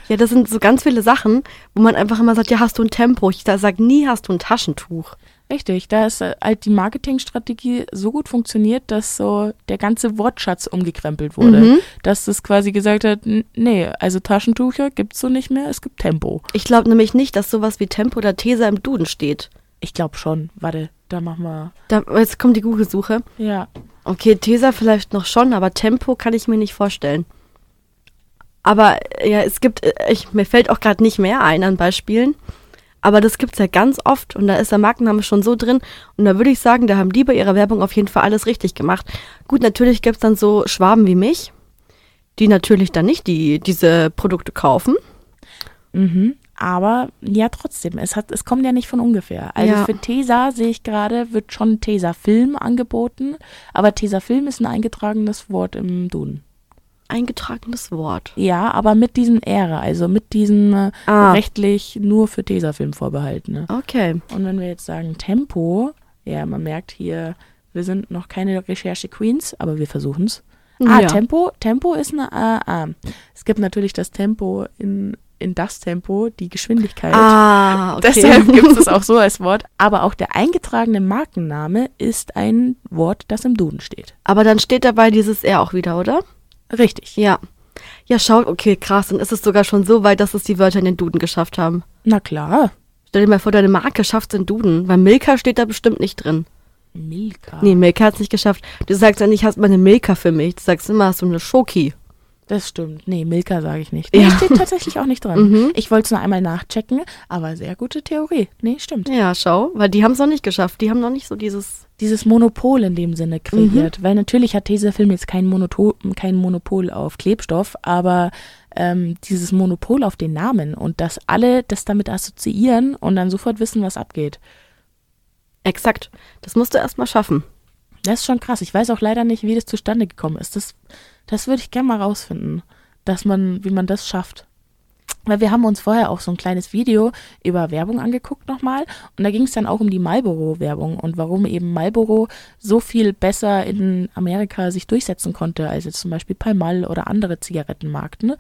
[SPEAKER 3] Ja, das sind so ganz viele Sachen, wo man einfach immer sagt, ja, hast du ein Tempo? Ich sage nie, hast du ein Taschentuch.
[SPEAKER 2] Richtig, da ist äh, halt die Marketingstrategie so gut funktioniert, dass so der ganze Wortschatz umgekrempelt wurde. Mhm. Dass es quasi gesagt hat, nee, also Taschentücher gibt es so nicht mehr, es gibt Tempo.
[SPEAKER 3] Ich glaube nämlich nicht, dass sowas wie Tempo oder Tesa im Duden steht.
[SPEAKER 2] Ich glaube schon. Warte, da machen wir.
[SPEAKER 3] Da, jetzt kommt die Google-Suche.
[SPEAKER 2] Ja.
[SPEAKER 3] Okay, Tesa vielleicht noch schon, aber Tempo kann ich mir nicht vorstellen. Aber ja, es gibt, äh, ich, mir fällt auch gerade nicht mehr ein an Beispielen. Aber das gibt es ja ganz oft und da ist der Markenname schon so drin. Und da würde ich sagen, da haben die bei ihrer Werbung auf jeden Fall alles richtig gemacht. Gut, natürlich gibt es dann so Schwaben wie mich, die natürlich dann nicht die, diese Produkte kaufen.
[SPEAKER 2] Mhm. Aber ja, trotzdem, es, hat, es kommt ja nicht von ungefähr. Also ja. für Tesa sehe ich gerade, wird schon Tesa Film angeboten, aber Tesa Film ist ein eingetragenes Wort im Duden.
[SPEAKER 3] Eingetragenes Wort.
[SPEAKER 2] Ja, aber mit diesem Ehre, also mit diesem äh, ah. rechtlich nur für Tesa Film vorbehalten. Ne?
[SPEAKER 3] Okay.
[SPEAKER 2] Und wenn wir jetzt sagen Tempo, ja, man merkt hier, wir sind noch keine Recherche-Queens, aber wir versuchen es. Ah, ja. Tempo, Tempo ist eine, ah, ah. es gibt natürlich das Tempo in in das Tempo die Geschwindigkeit.
[SPEAKER 3] Ah, <laughs> okay.
[SPEAKER 2] Deshalb gibt es auch so als Wort. Aber auch der eingetragene Markenname ist ein Wort, das im Duden steht.
[SPEAKER 3] Aber dann steht dabei dieses R auch wieder, oder?
[SPEAKER 2] Richtig.
[SPEAKER 3] Ja. Ja, schaut, okay, krass. Dann ist es sogar schon so weit, dass es die Wörter in den Duden geschafft haben.
[SPEAKER 2] Na klar.
[SPEAKER 3] Stell dir mal vor, deine Marke schafft es in Duden, weil Milka steht da bestimmt nicht drin.
[SPEAKER 2] Milka?
[SPEAKER 3] Nee, Milka hat es nicht geschafft. Du sagst ja nicht, hast mal eine Milka für mich. Du sagst immer, hast du eine Schoki.
[SPEAKER 2] Das stimmt. Nee, Milka sage ich nicht. Nee, ja. steht tatsächlich auch nicht dran. <laughs> Mhm. Ich wollte es nur einmal nachchecken, aber sehr gute Theorie. Nee, stimmt.
[SPEAKER 3] Ja, schau, weil die haben es noch nicht geschafft. Die haben noch nicht so dieses
[SPEAKER 2] dieses Monopol in dem Sinne kreiert. Mhm. Weil natürlich hat dieser Film jetzt kein, Monoto kein Monopol auf Klebstoff, aber ähm, dieses Monopol auf den Namen und dass alle das damit assoziieren und dann sofort wissen, was abgeht.
[SPEAKER 3] Exakt. Das musst du erst mal schaffen.
[SPEAKER 2] Das ist schon krass. Ich weiß auch leider nicht, wie das zustande gekommen ist. Das das würde ich gerne mal rausfinden, dass man, wie man das schafft. Weil wir haben uns vorher auch so ein kleines Video über Werbung angeguckt nochmal und da ging es dann auch um die Marlboro-Werbung und warum eben Marlboro so viel besser in Amerika sich durchsetzen konnte als jetzt zum Beispiel Palmal oder andere Zigarettenmarken.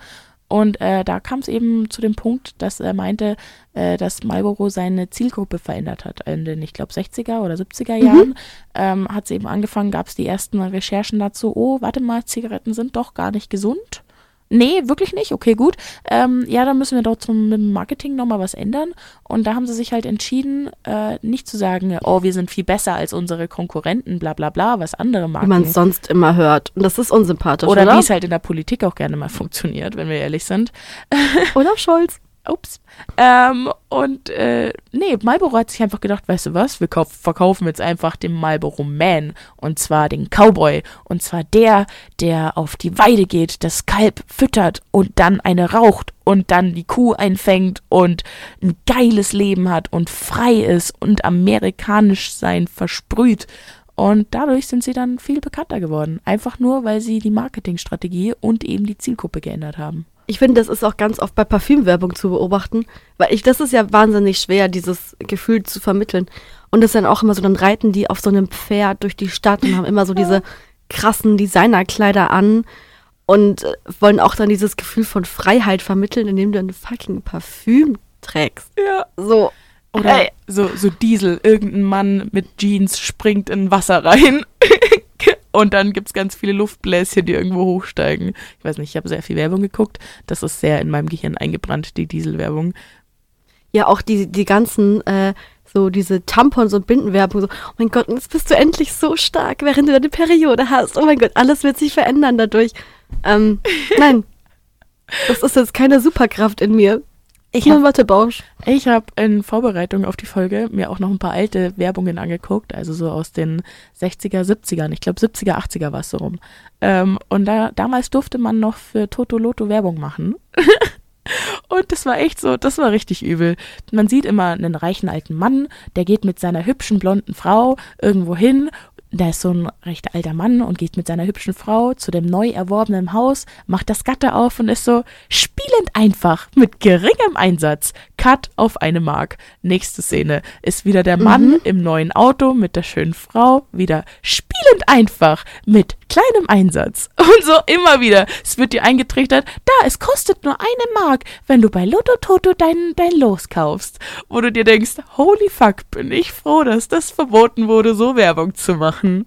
[SPEAKER 2] Und äh, da kam es eben zu dem Punkt, dass er meinte, äh, dass Marlboro seine Zielgruppe verändert hat. In den, ich glaube, 60er oder 70er Jahren mhm. ähm, hat es eben angefangen, gab es die ersten Recherchen dazu, oh, warte mal, Zigaretten sind doch gar nicht gesund. Nee, wirklich nicht. Okay, gut. Ähm, ja, dann müssen wir dort zum Marketing nochmal was ändern. Und da haben sie sich halt entschieden, äh, nicht zu sagen, oh, wir sind viel besser als unsere Konkurrenten, bla bla bla, was andere Marken.
[SPEAKER 3] Wie man es sonst immer hört. Und das ist unsympathisch,
[SPEAKER 2] oder?
[SPEAKER 3] Oder
[SPEAKER 2] wie es halt in der Politik auch gerne mal funktioniert, wenn wir ehrlich sind.
[SPEAKER 3] Olaf Scholz.
[SPEAKER 2] Ups. Ähm, und äh, nee, Marlboro hat sich einfach gedacht, weißt du was, wir verkaufen jetzt einfach den Marlboro Man. Und zwar den Cowboy. Und zwar der, der auf die Weide geht, das Kalb füttert und dann eine raucht und dann die Kuh einfängt und ein geiles Leben hat und frei ist und amerikanisch sein versprüht. Und dadurch sind sie dann viel bekannter geworden. Einfach nur, weil sie die Marketingstrategie und eben die Zielgruppe geändert haben.
[SPEAKER 3] Ich finde, das ist auch ganz oft bei Parfümwerbung zu beobachten, weil ich, das ist ja wahnsinnig schwer, dieses Gefühl zu vermitteln. Und das ist dann auch immer so, dann reiten die auf so einem Pferd durch die Stadt und haben immer so diese krassen Designerkleider an und äh, wollen auch dann dieses Gefühl von Freiheit vermitteln, indem du ein fucking Parfüm trägst.
[SPEAKER 2] Ja.
[SPEAKER 3] So.
[SPEAKER 2] Oder hey. so, so Diesel, irgendein Mann mit Jeans springt in Wasser rein <laughs> Und dann gibt es ganz viele Luftbläschen, die irgendwo hochsteigen. Ich weiß nicht, ich habe sehr viel Werbung geguckt. Das ist sehr in meinem Gehirn eingebrannt, die Dieselwerbung.
[SPEAKER 3] Ja, auch die, die ganzen, äh, so diese Tampons und Bindenwerbung, so, oh mein Gott, jetzt bist du endlich so stark, während du deine Periode hast. Oh mein Gott, alles wird sich verändern dadurch. Ähm, nein, das ist jetzt keine Superkraft in mir. Ich habe Wattebausch.
[SPEAKER 2] Ich habe in Vorbereitung auf die Folge mir auch noch ein paar alte Werbungen angeguckt, also so aus den 60er, 70ern. Ich glaube 70er, 80er war es so rum. Ähm, und da, damals durfte man noch für Toto Loto Werbung machen. <laughs> Und das war echt so, das war richtig übel. Man sieht immer einen reichen alten Mann, der geht mit seiner hübschen blonden Frau irgendwo hin da ist so ein recht alter Mann und geht mit seiner hübschen Frau zu dem neu erworbenen Haus, macht das Gatter auf und ist so spielend einfach mit geringem Einsatz. Cut auf eine Mark. Nächste Szene ist wieder der Mann mhm. im neuen Auto mit der schönen Frau, wieder spielend einfach mit kleinem Einsatz. <laughs> Und so immer wieder. Es wird dir eingetrichtert, da, es kostet nur eine Mark, wenn du bei Lotto Toto dein, dein Los kaufst. Wo du dir denkst, holy fuck, bin ich froh, dass das verboten wurde, so Werbung zu machen.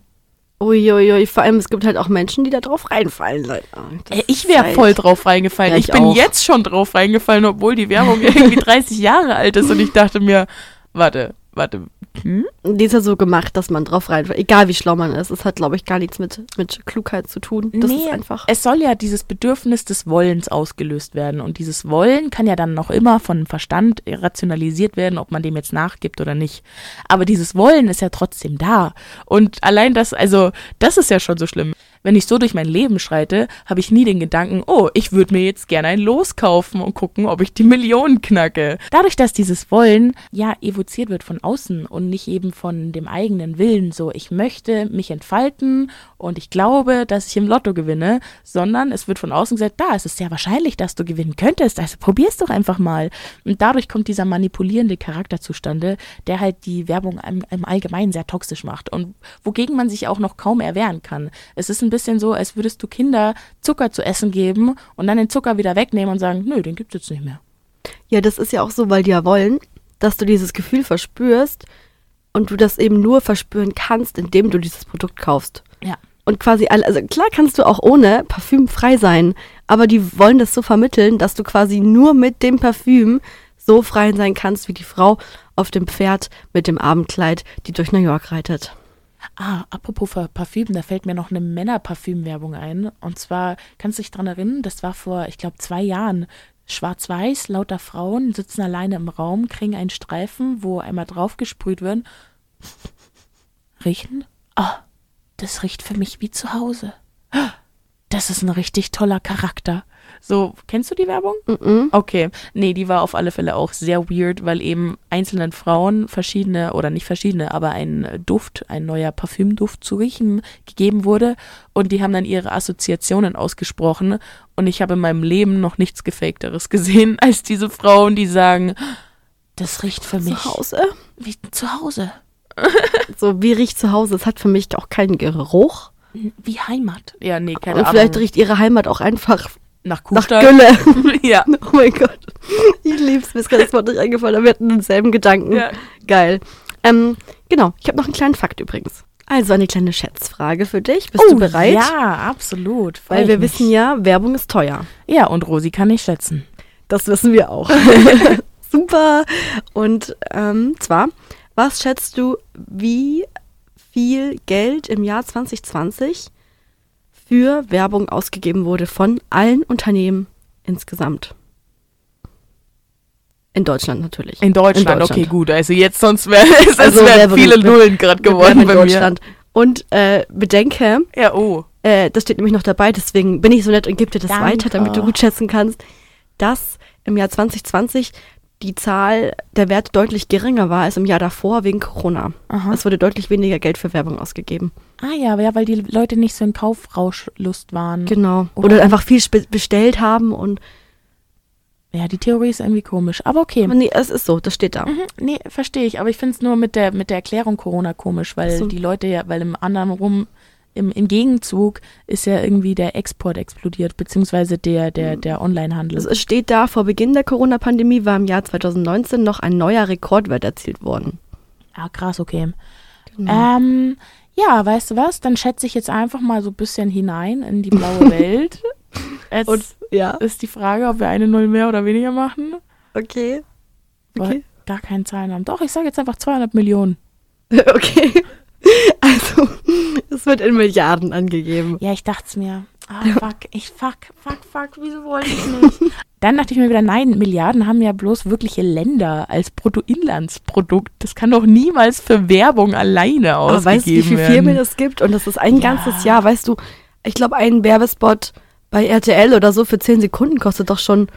[SPEAKER 3] Uiuiui, ui, vor allem es gibt halt auch Menschen, die da drauf reinfallen. Leute.
[SPEAKER 2] Äh, ich wäre halt voll drauf reingefallen. Ja, ich, ich, bin jetzt schon drauf reingefallen, obwohl die Werbung irgendwie <laughs> 30 Jahre alt ist und ich dachte mir, warte, warte,
[SPEAKER 3] hm? Die ist ja so gemacht, dass man drauf rein, egal wie schlau man ist. Es hat, glaube ich, gar nichts mit, mit Klugheit zu tun. Das nee, ist einfach.
[SPEAKER 2] Es soll ja dieses Bedürfnis des Wollens ausgelöst werden. Und dieses Wollen kann ja dann noch immer von Verstand rationalisiert werden, ob man dem jetzt nachgibt oder nicht. Aber dieses Wollen ist ja trotzdem da. Und allein das, also, das ist ja schon so schlimm. Wenn ich so durch mein Leben schreite, habe ich nie den Gedanken, oh, ich würde mir jetzt gerne ein Los kaufen und gucken, ob ich die Millionen knacke. Dadurch, dass dieses Wollen ja evoziert wird von außen und nicht eben von dem eigenen Willen, so ich möchte mich entfalten und ich glaube, dass ich im Lotto gewinne, sondern es wird von außen gesagt, da, es ist sehr wahrscheinlich, dass du gewinnen könntest, also probier's doch einfach mal. Und dadurch kommt dieser manipulierende Charakter zustande, der halt die Werbung im, im Allgemeinen sehr toxisch macht und wogegen man sich auch noch kaum erwehren kann. Es ist ein ein bisschen so, als würdest du Kinder Zucker zu essen geben und dann den Zucker wieder wegnehmen und sagen, nö, den gibt es jetzt nicht mehr.
[SPEAKER 3] Ja, das ist ja auch so, weil die ja wollen, dass du dieses Gefühl verspürst und du das eben nur verspüren kannst, indem du dieses Produkt kaufst.
[SPEAKER 2] Ja.
[SPEAKER 3] Und quasi, also klar kannst du auch ohne Parfüm frei sein, aber die wollen das so vermitteln, dass du quasi nur mit dem Parfüm so frei sein kannst, wie die Frau auf dem Pferd mit dem Abendkleid, die durch New York reitet.
[SPEAKER 2] Ah, apropos Parfüm, da fällt mir noch eine Männerparfümwerbung ein. Und zwar, kannst du dich daran erinnern, das war vor, ich glaube, zwei Jahren. Schwarz-Weiß, lauter Frauen sitzen alleine im Raum, kriegen einen Streifen, wo einmal draufgesprüht wird. Riechen? Ah, oh, das riecht für mich wie zu Hause. Das ist ein richtig toller Charakter. So, kennst du die Werbung?
[SPEAKER 3] Mm -mm.
[SPEAKER 2] Okay. Nee, die war auf alle Fälle auch sehr weird, weil eben einzelnen Frauen verschiedene, oder nicht verschiedene, aber ein Duft, ein neuer Parfümduft zu riechen gegeben wurde. Und die haben dann ihre Assoziationen ausgesprochen. Und ich habe in meinem Leben noch nichts Gefakteres gesehen, <laughs> als diese Frauen, die sagen, das riecht für mich.
[SPEAKER 3] Zu Hause?
[SPEAKER 2] Wie zu Hause. <laughs>
[SPEAKER 3] so, wie riecht zu Hause? Es hat für mich auch keinen Geruch.
[SPEAKER 2] Wie Heimat. Ja, nee, keine
[SPEAKER 3] Ahnung. Und vielleicht riecht ihre Heimat auch einfach
[SPEAKER 2] nach Kuhstall?
[SPEAKER 3] Nach Gülle. <laughs> ja. <laughs> Oh mein Gott. Ich lieb's. Mir ist gerade das Wort nicht eingefallen, aber wir hatten denselben Gedanken. Ja. Geil. Ähm, genau. Ich habe noch einen kleinen Fakt übrigens. Also eine kleine Schätzfrage für dich. Bist oh, du bereit?
[SPEAKER 2] Ja, absolut.
[SPEAKER 3] Weil wir mich. wissen ja, Werbung ist teuer.
[SPEAKER 2] Ja, und Rosi kann nicht schätzen.
[SPEAKER 3] Das wissen wir auch. <laughs> Super. Und ähm, zwar, was schätzt du, wie viel Geld im Jahr 2020 für Werbung ausgegeben wurde von allen Unternehmen insgesamt. In Deutschland natürlich.
[SPEAKER 2] In Deutschland, in Deutschland. okay, gut. Also jetzt sonst wäre <laughs> es also wär viele Nullen gerade geworden bei Deutschland. Mir.
[SPEAKER 3] Und äh, bedenke,
[SPEAKER 2] ja, oh.
[SPEAKER 3] Äh, das steht nämlich noch dabei, deswegen bin ich so nett und gebe dir das Danke. weiter, damit du gut schätzen kannst, dass im Jahr 2020 die Zahl der Werte deutlich geringer war als im Jahr davor wegen Corona. Aha. Es wurde deutlich weniger Geld für Werbung ausgegeben.
[SPEAKER 2] Ah ja, ja, weil die Leute nicht so in Kaufrauschlust waren.
[SPEAKER 3] Genau. Oder, Oder einfach viel bestellt haben und
[SPEAKER 2] ja, die Theorie ist irgendwie komisch, aber okay. Aber
[SPEAKER 3] nee, es ist so, das steht da.
[SPEAKER 2] Mhm, nee, verstehe ich, aber ich finde es nur mit der, mit der Erklärung Corona komisch, weil so. die Leute ja, weil im anderen rum im, im Gegenzug ist ja irgendwie der Export explodiert, beziehungsweise der, der, mhm. der Onlinehandel.
[SPEAKER 3] Also es steht da, vor Beginn der Corona-Pandemie war im Jahr 2019 noch ein neuer Rekordwert erzielt worden.
[SPEAKER 2] Ah, krass, okay. Genau. Ähm, Ja, weißt du was? Dann schätze ich jetzt einfach mal so ein bisschen hinein in die blaue <laughs> Welt. Jetzt
[SPEAKER 3] Und ja,
[SPEAKER 2] ist die Frage, ob wir eine Null mehr oder weniger machen.
[SPEAKER 3] okay. Okay.
[SPEAKER 2] Gar keinen Zahlen haben. Doch, ich sage jetzt einfach 200 Millionen. <laughs>
[SPEAKER 3] Okay. <laughs> Also, <laughs> es wird in Milliarden angegeben.
[SPEAKER 2] Ja, ich dachte es mir. Ah, fuck, ich fuck, fuck, fuck, wieso wollte ich nicht? Dann dachte ich mir wieder, nein, Milliarden haben ja bloß wirkliche Länder als Bruttoinlandsprodukt. Das kann doch niemals für Werbung alleine
[SPEAKER 3] Aber
[SPEAKER 2] ausgegeben
[SPEAKER 3] weißt du, wie viele. Firmen es gibt? Und das ist ein
[SPEAKER 2] Ja.
[SPEAKER 3] ganzes Jahr. Weißt du, ich glaube, ein Werbespot bei RTL oder so für 10 Sekunden kostet doch schon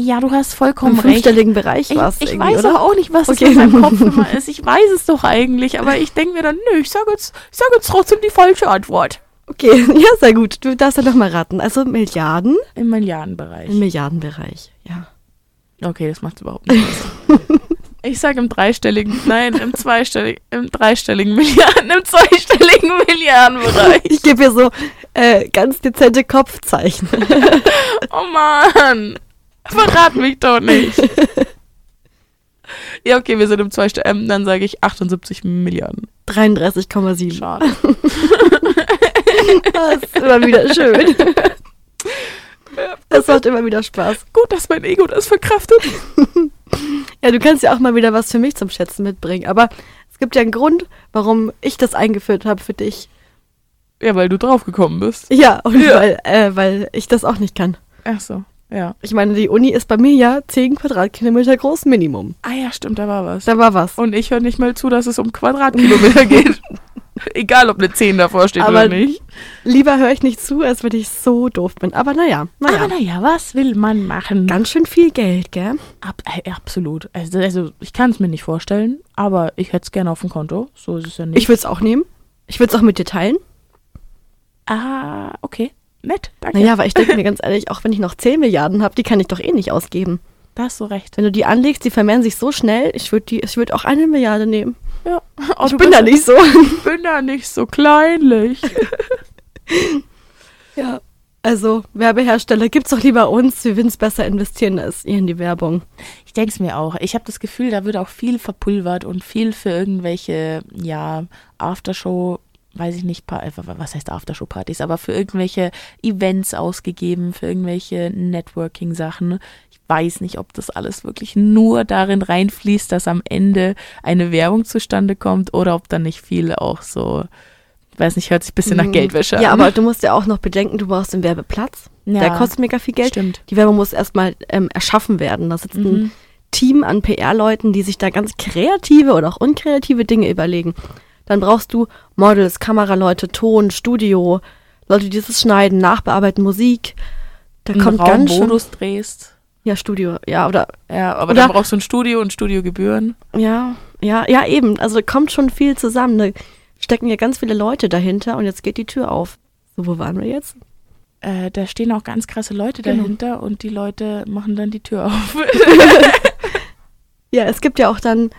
[SPEAKER 2] Ja, du hast
[SPEAKER 3] im
[SPEAKER 2] vollkommen recht.
[SPEAKER 3] fünfstelligen Bereich
[SPEAKER 2] Ich,
[SPEAKER 3] was.
[SPEAKER 2] ich
[SPEAKER 3] irgendwie,
[SPEAKER 2] weiß
[SPEAKER 3] oder?
[SPEAKER 2] auch nicht, was
[SPEAKER 3] Okay.
[SPEAKER 2] es in meinem Kopf <laughs> immer ist. Ich weiß es doch eigentlich, aber ich denke mir dann, nö, ich sage jetzt, ich sag jetzt trotzdem die falsche Antwort.
[SPEAKER 3] Okay, <laughs> ja, sehr gut. Du darfst ja noch mal raten. Also Milliarden
[SPEAKER 2] Im Milliardenbereich.
[SPEAKER 3] im Milliardenbereich. Ja.
[SPEAKER 2] Okay, das macht überhaupt nicht Sinn. <laughs> Ich sage im dreistelligen, nein, im zweistelligen, im dreistelligen Milliarden, im zweistelligen Milliardenbereich.
[SPEAKER 3] Ich gebe hier so äh, ganz dezente Kopfzeichen.
[SPEAKER 2] Oh Mann, verrat mich doch nicht. Ja, okay, wir sind im zweistelligen, ähm, dann sage ich 78 Milliarden.
[SPEAKER 3] 33,7.
[SPEAKER 2] Schade. <laughs>
[SPEAKER 3] Das ist immer wieder schön. Das macht immer wieder Spaß.
[SPEAKER 2] Gut, dass mein Ego das verkraftet. <laughs>
[SPEAKER 3] Ja, du kannst ja auch mal wieder was für mich zum Schätzen mitbringen. Aber es gibt ja einen Grund, warum ich das eingeführt habe für dich.
[SPEAKER 2] Ja, weil du draufgekommen bist.
[SPEAKER 3] Ja, und
[SPEAKER 2] Ja.
[SPEAKER 3] Weil, äh, weil ich das auch nicht kann.
[SPEAKER 2] Ach so, ja.
[SPEAKER 3] Ich meine, die Uni ist bei mir ja 10 Quadratkilometer groß Minimum.
[SPEAKER 2] Ah ja, stimmt, da war was.
[SPEAKER 3] Da war was.
[SPEAKER 2] Und ich höre nicht mal zu, dass es um Quadratkilometer <laughs> geht. Egal, ob eine 10 davor steht
[SPEAKER 3] Aber-
[SPEAKER 2] oder nicht.
[SPEAKER 3] Lieber höre ich nicht zu, als wenn ich so doof bin. Aber naja, naja.
[SPEAKER 2] Aber naja, was will man machen?
[SPEAKER 3] Ganz schön viel Geld, gell?
[SPEAKER 2] Ab, äh, absolut. Also, also ich kann es mir nicht vorstellen, aber ich hätte es gerne auf dem Konto. So ist es ja nicht.
[SPEAKER 3] Ich würde es auch nehmen. Ich würde es auch mit dir teilen.
[SPEAKER 2] ah, okay. Nett, danke.
[SPEAKER 3] Naja, aber ich denke mir ganz ehrlich, auch wenn ich noch 10 Milliarden habe, die kann ich doch eh nicht ausgeben.
[SPEAKER 2] Da hast du recht.
[SPEAKER 3] Wenn du die anlegst, die vermehren sich so schnell, ich würde die, ich würde auch eine Milliarde nehmen.
[SPEAKER 2] Ja. Oh,
[SPEAKER 3] ich bin da nicht so.
[SPEAKER 2] Ich bin da nicht so kleinlich. <laughs>
[SPEAKER 3] Ja. Also, Werbehersteller, gibt's doch lieber uns. Wir würden es besser investieren als ihr in die Werbung.
[SPEAKER 2] Ich denke es mir auch. Ich habe das Gefühl, da wird auch viel verpulvert und viel für irgendwelche, ja, Aftershow, weiß ich nicht, äh, was heißt Aftershow-Partys, aber für irgendwelche Events ausgegeben, für irgendwelche Networking-Sachen. Ich weiß nicht, ob das alles wirklich nur darin reinfließt, dass am Ende eine Werbung zustande kommt oder ob da nicht viel auch so, ich weiß nicht, hört sich ein bisschen nach
[SPEAKER 3] Mhm.
[SPEAKER 2] Geldwäsche
[SPEAKER 3] Ja,
[SPEAKER 2] an.
[SPEAKER 3] aber du musst ja auch noch bedenken, du brauchst den Werbeplatz.
[SPEAKER 2] Ja,
[SPEAKER 3] Der kostet mega viel Geld.
[SPEAKER 2] Stimmt.
[SPEAKER 3] Die Werbung muss erstmal ähm, erschaffen werden. Da sitzt ein
[SPEAKER 2] Mhm.
[SPEAKER 3] Team an PR-Leuten, die sich da ganz kreative oder auch unkreative Dinge überlegen. Dann brauchst du Models, Kameraleute, Ton, Studio, Leute, die das schneiden, nachbearbeiten, Musik. Da
[SPEAKER 2] Ein
[SPEAKER 3] kommt
[SPEAKER 2] Raum,
[SPEAKER 3] ganz
[SPEAKER 2] wo
[SPEAKER 3] schön.
[SPEAKER 2] du es drehst.
[SPEAKER 3] Ja, Studio, ja, oder
[SPEAKER 2] Ja, aber
[SPEAKER 3] Oder-
[SPEAKER 2] dann brauchst du ein Studio und Studiogebühren.
[SPEAKER 3] ja, ja, ja, eben. Also kommt schon viel zusammen. Da stecken ja ganz viele Leute dahinter und jetzt geht die Tür auf. So, wo waren wir jetzt?
[SPEAKER 2] Äh, da stehen auch ganz krasse Leute
[SPEAKER 3] Genau.
[SPEAKER 2] dahinter und die Leute machen dann die Tür auf. <laughs> <laughs>
[SPEAKER 3] Ja, es gibt ja auch dann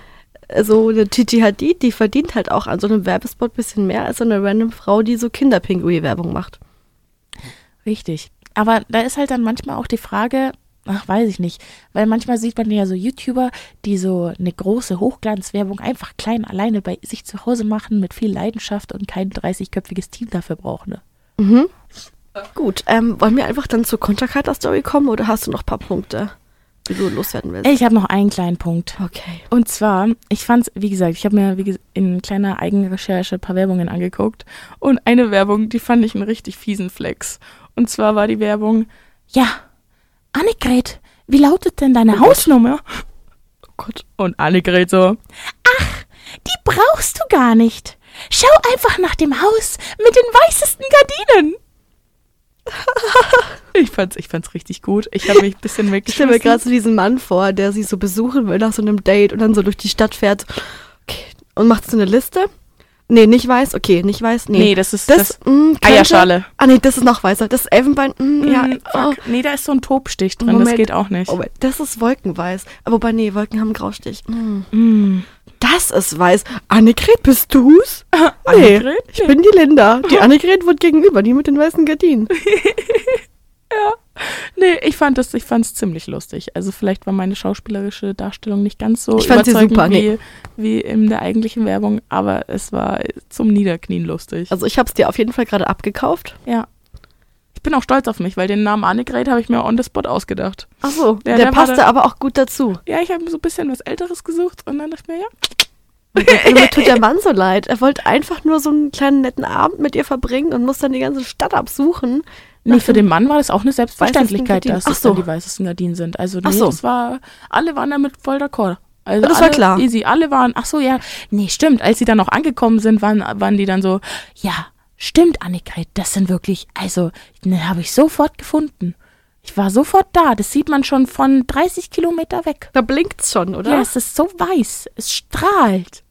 [SPEAKER 3] so eine Gigi Hadid, die verdient halt auch an so einem Werbespot bisschen mehr als so eine random Frau, die so Kinderpinguin-Werbung macht.
[SPEAKER 2] Richtig. Aber da ist halt dann manchmal auch die Frage, ach, weiß ich nicht, weil manchmal sieht man ja so YouTuber, die so eine große Hochglanzwerbung einfach klein alleine bei sich zu Hause machen mit viel Leidenschaft und kein 30-köpfiges Team dafür brauchen. Ne?
[SPEAKER 3] Mhm. Gut, ähm, wollen wir einfach dann zur Konterkarte-Story kommen oder hast du noch ein paar Punkte, du loswerden willst?
[SPEAKER 2] Ich habe noch einen kleinen Punkt.
[SPEAKER 3] Okay.
[SPEAKER 2] Und zwar, ich fand's, wie gesagt, ich habe mir wie ges- in kleiner Eigenrecherche ein paar Werbungen angeguckt. Und eine Werbung, die fand ich einen richtig fiesen Flex. Und zwar war die Werbung, ja, Annegret, wie lautet denn deine Hausnummer?
[SPEAKER 3] Oh Gott.
[SPEAKER 2] Und Annegret so, ach, die brauchst du gar nicht. Schau einfach nach dem Haus mit den weißesten Gardinen. <laughs> ich fand's, ich fand's richtig gut. Ich habe mich ein bisschen
[SPEAKER 3] Ich stelle mir
[SPEAKER 2] weggeschmissen.
[SPEAKER 3] gerade so diesen Mann vor, der sie so besuchen will nach so einem Date und dann so durch die Stadt fährt okay, und macht so eine Liste. Nee, nicht weiß, okay, nicht weiß, nee.
[SPEAKER 2] Nee, das ist
[SPEAKER 3] das,
[SPEAKER 2] das,
[SPEAKER 3] mh, könnte-
[SPEAKER 2] Eierschale.
[SPEAKER 3] Ah, nee, das ist noch weißer. Das ist Elfenbein, mh, ja.
[SPEAKER 2] Mm,
[SPEAKER 3] Oh,
[SPEAKER 2] fuck. Nee, da ist so ein Tobstich drin, das
[SPEAKER 3] Moment.
[SPEAKER 2] geht auch nicht.
[SPEAKER 3] oh, das ist wolkenweiß. Aber wobei, nee, Wolken haben einen Graustich. Mm.
[SPEAKER 2] Mm.
[SPEAKER 3] Das ist weiß. Annegret, bist du's? <laughs> Nee,
[SPEAKER 2] Annegret?
[SPEAKER 3] ich bin die Linda. Die <laughs> Annegret wird gegenüber, die mit den weißen Gardinen. <laughs>
[SPEAKER 2] Nee, ich fand es ich fand's ziemlich lustig. Also vielleicht war meine schauspielerische Darstellung nicht ganz so
[SPEAKER 3] ich fand sie super,
[SPEAKER 2] wie, nee. wie in der eigentlichen Werbung, aber es war zum Niederknien lustig.
[SPEAKER 3] Also ich habe es dir auf jeden Fall gerade abgekauft.
[SPEAKER 2] Ja. Ich bin auch stolz auf mich, weil den Namen Annegret habe ich mir on the spot ausgedacht.
[SPEAKER 3] Ach so, ja, der, der passte aber auch gut dazu.
[SPEAKER 2] Ja, ich habe so ein bisschen was Älteres gesucht und dann dachte ich mir, ja,
[SPEAKER 3] mir tut der Mann so leid. Er wollte einfach nur so einen kleinen netten Abend mit ihr verbringen und muss dann die ganze Stadt absuchen.
[SPEAKER 2] Nee, für den Mann war das auch eine Selbstverständlichkeit, dass Ach so. dann die weißesten Gardinen sind. Also nee, so. das war, alle waren damit voll d'accord. Also
[SPEAKER 3] das
[SPEAKER 2] alle,
[SPEAKER 3] war klar.
[SPEAKER 2] Easy, alle waren, ach so, ja, nee, stimmt. Als sie dann noch angekommen sind, waren, waren die dann so, ja, stimmt, Annegret, das sind wirklich, also, ne, habe ich sofort gefunden. Ich war sofort da. Das sieht man schon von 30 Kilometer weg.
[SPEAKER 3] Da blinkt's schon, oder?
[SPEAKER 2] Ja, es ist so weiß. Es strahlt.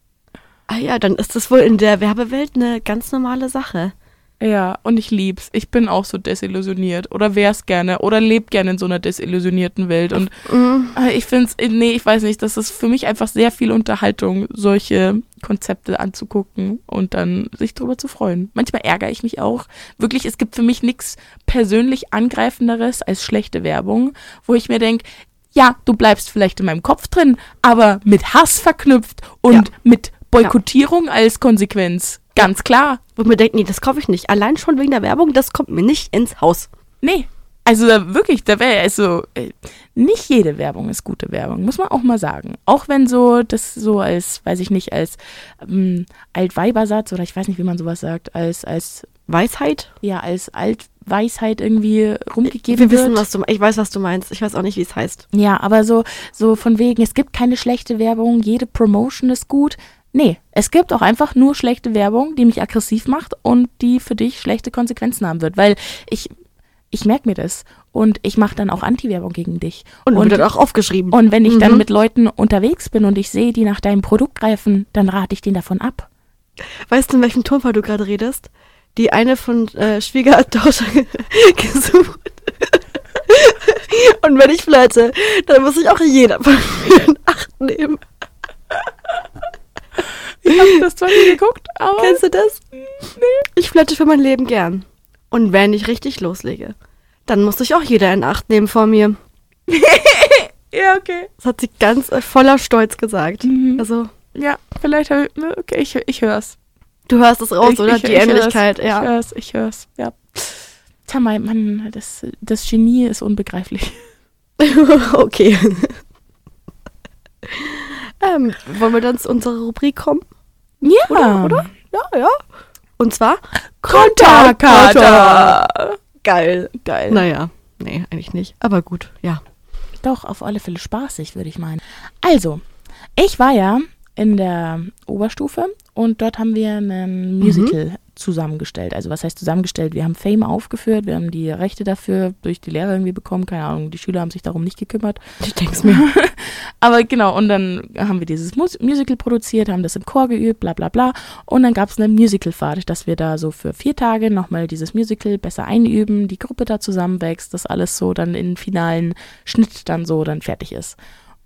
[SPEAKER 3] Ah ja, dann ist das wohl in der Werbewelt eine ganz normale Sache.
[SPEAKER 2] Ja, und ich lieb's. Ich bin auch so desillusioniert oder wär's gerne oder leb gerne in so einer desillusionierten Welt und mhm. Äh, ich find's nee, ich weiß nicht, das ist für mich einfach sehr viel Unterhaltung, solche Konzepte anzugucken und dann sich drüber zu freuen. Manchmal ärgere ich mich auch. Wirklich, es gibt für mich nichts persönlich angreifenderes als schlechte Werbung, wo ich mir denke, ja, du bleibst vielleicht in meinem Kopf drin, aber mit Hass verknüpft und ja. mit Boykottierung ja. als Konsequenz. Ganz klar.
[SPEAKER 3] Wo mir denkt, nee, das kaufe ich nicht. Allein schon wegen der Werbung, das kommt mir nicht ins Haus.
[SPEAKER 2] Nee. Also da, wirklich, da wäre also äh, nicht jede Werbung ist gute Werbung, muss man auch mal sagen. Auch wenn so das so als, weiß ich nicht, als ähm, Altweibersatz oder ich weiß nicht, wie man sowas sagt, als als
[SPEAKER 3] Weisheit?
[SPEAKER 2] Ja, als Altweisheit irgendwie rumgegeben
[SPEAKER 3] Wir wissen, was du ich weiß, was du meinst. Ich weiß auch nicht, wie es heißt.
[SPEAKER 2] Ja, aber so so von wegen, es gibt keine schlechte Werbung, jede Promotion ist gut. Nee, es gibt auch einfach nur schlechte Werbung, die mich aggressiv macht und die für dich schlechte Konsequenzen haben wird, weil ich ich merke mir das und ich mache dann auch Anti-Werbung gegen dich.
[SPEAKER 3] Und, und wird auch aufgeschrieben.
[SPEAKER 2] Und wenn ich mhm. dann mit Leuten unterwegs bin und ich sehe, die nach deinem Produkt greifen, dann rate ich denen davon ab.
[SPEAKER 3] Weißt du, in welchem Tonfall du gerade redest? Die eine von äh, Schwiegertochter <laughs> gesucht. und wenn ich flirte, dann muss ich auch jeder von mir in Acht nehmen.
[SPEAKER 2] Ich habe das zwar nie geguckt, aber.
[SPEAKER 3] Kennst du das? Nee. Ich flirte für mein Leben gern. Und wenn ich richtig loslege, dann muss sich auch jeder in Acht nehmen vor mir. <laughs>
[SPEAKER 2] ja, okay.
[SPEAKER 3] Das hat sie ganz äh, voller Stolz gesagt. Mhm. Also.
[SPEAKER 2] Ja, vielleicht habe ich. Ne, okay, ich, ich hör's.
[SPEAKER 3] Du hörst es raus, ich, oder? Ich, Die ich Ähnlichkeit,
[SPEAKER 2] hör's,
[SPEAKER 3] ja.
[SPEAKER 2] Ich hör's, ich hör's, ja. Tja, mein Mann, das, das Genie ist unbegreiflich. <laughs>
[SPEAKER 3] okay. <laughs> ähm, wollen wir dann zu unserer Rubrik kommen?
[SPEAKER 2] Ja.
[SPEAKER 3] Oder? oder? Ja, ja. Und zwar
[SPEAKER 2] Konterkater.
[SPEAKER 3] Geil. Geil. Naja, nee, eigentlich nicht. Aber gut, ja.
[SPEAKER 2] Doch, auf alle Fälle spaßig, würde ich meinen. Also, ich war ja in der Oberstufe und dort haben wir ein Musical mhm zusammengestellt. Also was heißt zusammengestellt? Wir haben Fame aufgeführt, wir haben die Rechte dafür durch die Lehrer irgendwie bekommen, keine Ahnung, die Schüler haben sich darum nicht gekümmert.
[SPEAKER 3] Ich denke mir. <laughs>
[SPEAKER 2] Aber genau, und dann haben wir dieses Mus Musical produziert, haben das im Chor geübt, bla bla bla. Und dann gab es eine Musicalfahrt, dass wir da so für vier Tage nochmal dieses Musical besser einüben, die Gruppe da zusammenwächst, dass alles so dann in finalen Schnitt dann so dann fertig ist.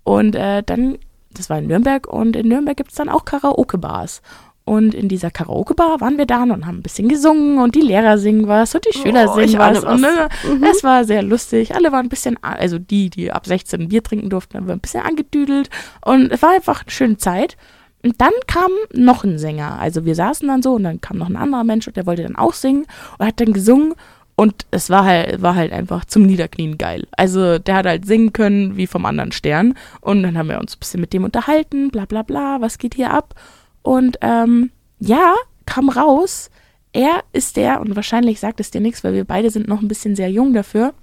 [SPEAKER 2] Und äh, dann das war in Nürnberg und in Nürnberg gibt es dann auch Karaoke-Bars. Und in dieser Karaoke-Bar waren wir dann und haben ein bisschen gesungen und die Lehrer singen was und die Schüler oh, singen was. was. Und äh, mhm. es war sehr lustig. Alle waren ein bisschen, also die, die ab 16 Bier trinken durften, haben wir ein bisschen angedüdelt. Und es war einfach eine schöne Zeit. Und dann kam noch ein Sänger. Also wir saßen dann so und dann kam noch ein anderer Mensch und der wollte dann auch singen und hat dann gesungen. Und es war halt, war halt einfach zum Niederknien geil. Also der hat halt singen können wie vom anderen Stern. Und dann haben wir uns ein bisschen mit dem unterhalten, bla bla bla, was geht hier ab? Und ähm, ja, kam raus, er ist der, und wahrscheinlich sagt es dir nichts, weil wir beide sind noch ein bisschen sehr jung dafür.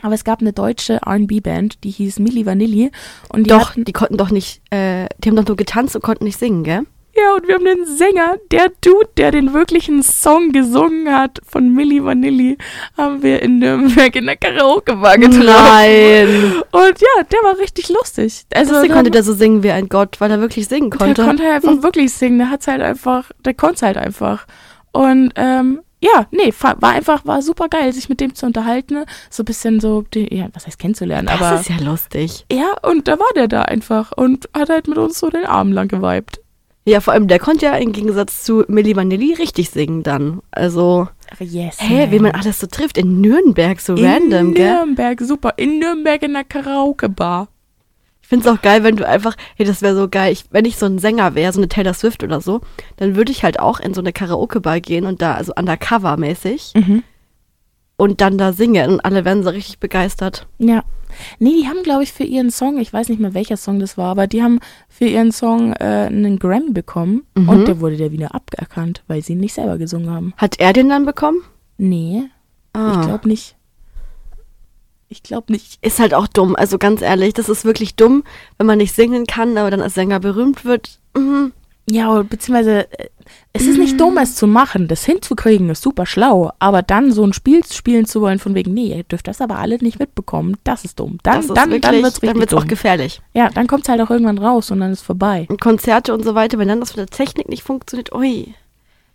[SPEAKER 2] Aber es gab eine deutsche RB-Band, die hieß Milli Vanilli. Und
[SPEAKER 3] die doch, hatten, die konnten doch nicht, äh, die haben doch nur getanzt und konnten nicht singen, gell?
[SPEAKER 2] Ja, und wir haben den Sänger, der Dude, der den wirklichen Song gesungen hat von Milli Vanilli, haben wir in Nürnberg in der Karaoke-Bar getroffen.
[SPEAKER 3] Nein!
[SPEAKER 2] Und ja, der war richtig lustig.
[SPEAKER 3] Also Deswegen konnte der so singen wie ein Gott, weil er wirklich singen konnte.
[SPEAKER 2] Der konnte halt einfach wirklich singen, der hat's halt einfach, der konnte halt einfach. Und ähm, ja, nee, war einfach, war super geil, sich mit dem zu unterhalten, so ein bisschen so, die, ja, was heißt kennenzulernen,
[SPEAKER 3] das
[SPEAKER 2] aber.
[SPEAKER 3] Das ist ja lustig.
[SPEAKER 2] Ja, und da war der da einfach und hat halt mit uns so den Arm lang geweibt.
[SPEAKER 3] Ja, vor allem der konnte ja im Gegensatz zu Milli Vanilli richtig singen dann. Also.
[SPEAKER 2] Yes.
[SPEAKER 3] Hä, wie man alles so trifft. In Nürnberg, so
[SPEAKER 2] in
[SPEAKER 3] random, gell?
[SPEAKER 2] Nürnberg, super. In Nürnberg in der Karaoke-Bar.
[SPEAKER 3] Ich finde es auch geil, wenn du einfach, hey, das wäre so geil, ich, wenn ich so ein Sänger wäre, so eine Taylor Swift oder so, dann würde ich halt auch in so eine Karaoke-Bar gehen und da, also undercover-mäßig,
[SPEAKER 2] Mhm.
[SPEAKER 3] und dann da singen und alle werden so richtig begeistert.
[SPEAKER 2] Ja. Nee, die haben, glaube ich, für ihren Song, ich weiß nicht mehr, welcher Song das war, aber die haben für ihren Song äh, einen Grammy bekommen
[SPEAKER 3] Mhm.
[SPEAKER 2] und der wurde der wieder aberkannt, weil sie ihn nicht selber gesungen haben.
[SPEAKER 3] Hat er den dann bekommen?
[SPEAKER 2] Nee,
[SPEAKER 3] Ah.
[SPEAKER 2] ich glaube nicht. Ich glaube nicht.
[SPEAKER 3] Ist halt auch dumm, also ganz ehrlich, das ist wirklich dumm, wenn man nicht singen kann, aber dann als Sänger berühmt wird. Mhm.
[SPEAKER 2] Ja, beziehungsweise äh, es ist nicht dumm, es zu machen. Das hinzukriegen ist super schlau. Aber dann so ein Spiel spielen zu wollen, von wegen, nee, ihr dürft das aber alle nicht mitbekommen, das ist dumm. Dann,
[SPEAKER 3] Das ist
[SPEAKER 2] dann,
[SPEAKER 3] wirklich,
[SPEAKER 2] dann wird's
[SPEAKER 3] dann
[SPEAKER 2] richtig
[SPEAKER 3] wird's auch gefährlich.
[SPEAKER 2] Ja, dann kommt's halt auch irgendwann raus und dann ist vorbei.
[SPEAKER 3] Und Konzerte und so weiter, wenn dann das mit der Technik nicht funktioniert, ui.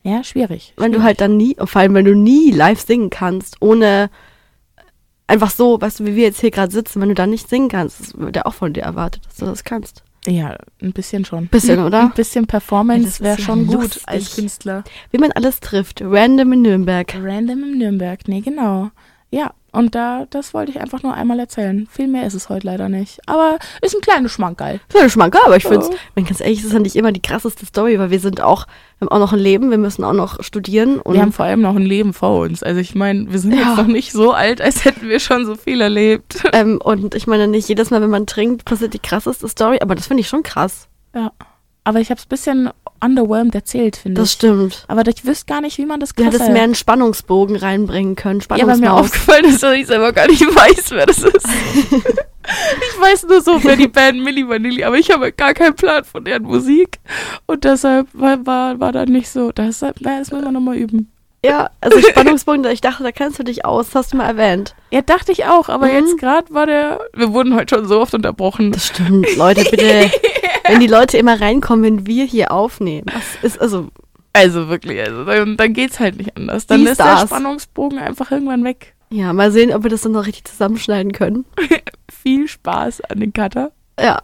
[SPEAKER 2] Ja, schwierig.
[SPEAKER 3] Wenn du
[SPEAKER 2] schwierig.
[SPEAKER 3] halt dann nie, vor allem wenn du nie live singen kannst, ohne einfach so, weißt du, wie wir jetzt hier gerade sitzen, wenn du dann nicht singen kannst, das wird ja auch von dir erwartet, dass du das kannst.
[SPEAKER 2] Ja, ein bisschen schon.
[SPEAKER 3] Bisschen, oder?
[SPEAKER 2] Ein bisschen
[SPEAKER 3] Ja,
[SPEAKER 2] Performance
[SPEAKER 3] das
[SPEAKER 2] wäre
[SPEAKER 3] ist ja
[SPEAKER 2] schon gut
[SPEAKER 3] lustig.
[SPEAKER 2] als Künstler.
[SPEAKER 3] Wie man alles trifft, random in Nürnberg.
[SPEAKER 2] Random in Nürnberg, nee, genau. Ja, und da, das wollte ich einfach nur einmal erzählen. Viel mehr ist es heute leider nicht. Aber ist ein kleines Schmankerl.
[SPEAKER 3] Ein Schmankerl, aber ich finde es, wenn ganz ehrlich, das ist ja nicht immer die krasseste Story, weil wir sind auch, wir haben auch noch ein Leben, wir müssen auch noch studieren und
[SPEAKER 2] Wir haben vor allem noch ein Leben vor uns. Also ich meine, wir sind
[SPEAKER 3] Ja.
[SPEAKER 2] jetzt noch nicht so alt, als hätten wir schon so viel erlebt. <laughs>
[SPEAKER 3] ähm, und ich meine nicht jedes Mal, wenn man trinkt, passiert die krasseste Story, aber das finde ich schon krass.
[SPEAKER 2] Ja. Aber ich habe es ein bisschen underwhelmed erzählt, finde
[SPEAKER 3] Das
[SPEAKER 2] ich.
[SPEAKER 3] stimmt.
[SPEAKER 2] Aber ich wüsste gar nicht, wie man das
[SPEAKER 3] Du hättest
[SPEAKER 2] krasser-
[SPEAKER 3] mehr einen Spannungsbogen reinbringen können.
[SPEAKER 2] Ja, weil mir aufgefallen ist, dass ich selber gar nicht weiß, wer das ist. <laughs> ich weiß nur so, wer die Band Milli Vanilli, aber ich habe gar keinen Plan von deren Musik. Und deshalb war, war, war da nicht so. Deshalb, na, das müssen wir nochmal üben.
[SPEAKER 3] Ja, also Spannungsbogen, ich dachte, da kennst du dich aus, das hast du mal erwähnt.
[SPEAKER 2] Ja, dachte ich auch, aber
[SPEAKER 3] Mhm.
[SPEAKER 2] jetzt gerade war der. Wir wurden heute schon so oft unterbrochen.
[SPEAKER 3] Das stimmt, Leute, bitte. <laughs> <laughs> wenn die Leute immer reinkommen, wenn wir hier aufnehmen. Das ist also,
[SPEAKER 2] Also wirklich, also dann, dann geht's halt nicht anders. Dann ist der. Spannungsbogen einfach irgendwann weg.
[SPEAKER 3] ja, mal sehen, ob wir das dann noch richtig zusammenschneiden können. <laughs>
[SPEAKER 2] Viel Spaß an den Cutter.
[SPEAKER 3] Ja,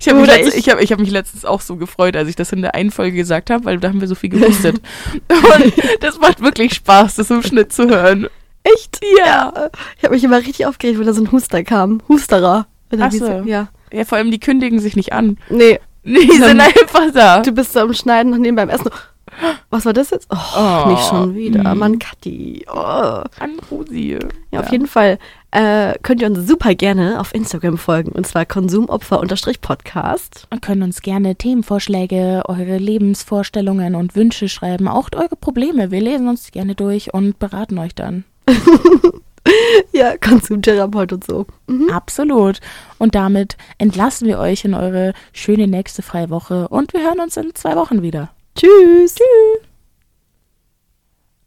[SPEAKER 2] Ich habe mich, letzt,
[SPEAKER 3] ich-
[SPEAKER 2] ich hab, ich hab mich letztens auch so gefreut, als ich das in der einen Folge gesagt habe, weil da haben wir so viel gehustet. <laughs> Und das macht wirklich Spaß, das im Schnitt zu hören.
[SPEAKER 3] echt? Ja. Ich habe mich immer richtig aufgeregt, wenn da so ein Huster kam. Husterer. Er
[SPEAKER 2] Ach so.
[SPEAKER 3] Ja.
[SPEAKER 2] Ja, vor allem die kündigen sich nicht an.
[SPEAKER 3] Nee,
[SPEAKER 2] Die sind einfach da.
[SPEAKER 3] du bist so am Schneiden und nebenbei beim Essen. Was war das jetzt? Oh,
[SPEAKER 2] Oh.
[SPEAKER 3] nicht schon wieder.
[SPEAKER 2] Mhm.
[SPEAKER 3] Mann, Kathi. Oh.
[SPEAKER 2] An Rosi.
[SPEAKER 3] Ja, auf jeden Fall äh, könnt ihr uns super gerne auf Instagram folgen. Und zwar konsumopfer-podcast.
[SPEAKER 2] Und können uns gerne Themenvorschläge, eure Lebensvorstellungen und Wünsche schreiben, auch eure Probleme. Wir lesen uns gerne durch und beraten euch dann. <laughs> <laughs>
[SPEAKER 3] Ja, Konsumtherapeut und so. Mhm.
[SPEAKER 2] Absolut. Und damit entlassen wir euch in eure schöne nächste freie Woche und wir hören uns in zwei Wochen wieder.
[SPEAKER 3] Tschüss. Tschüss.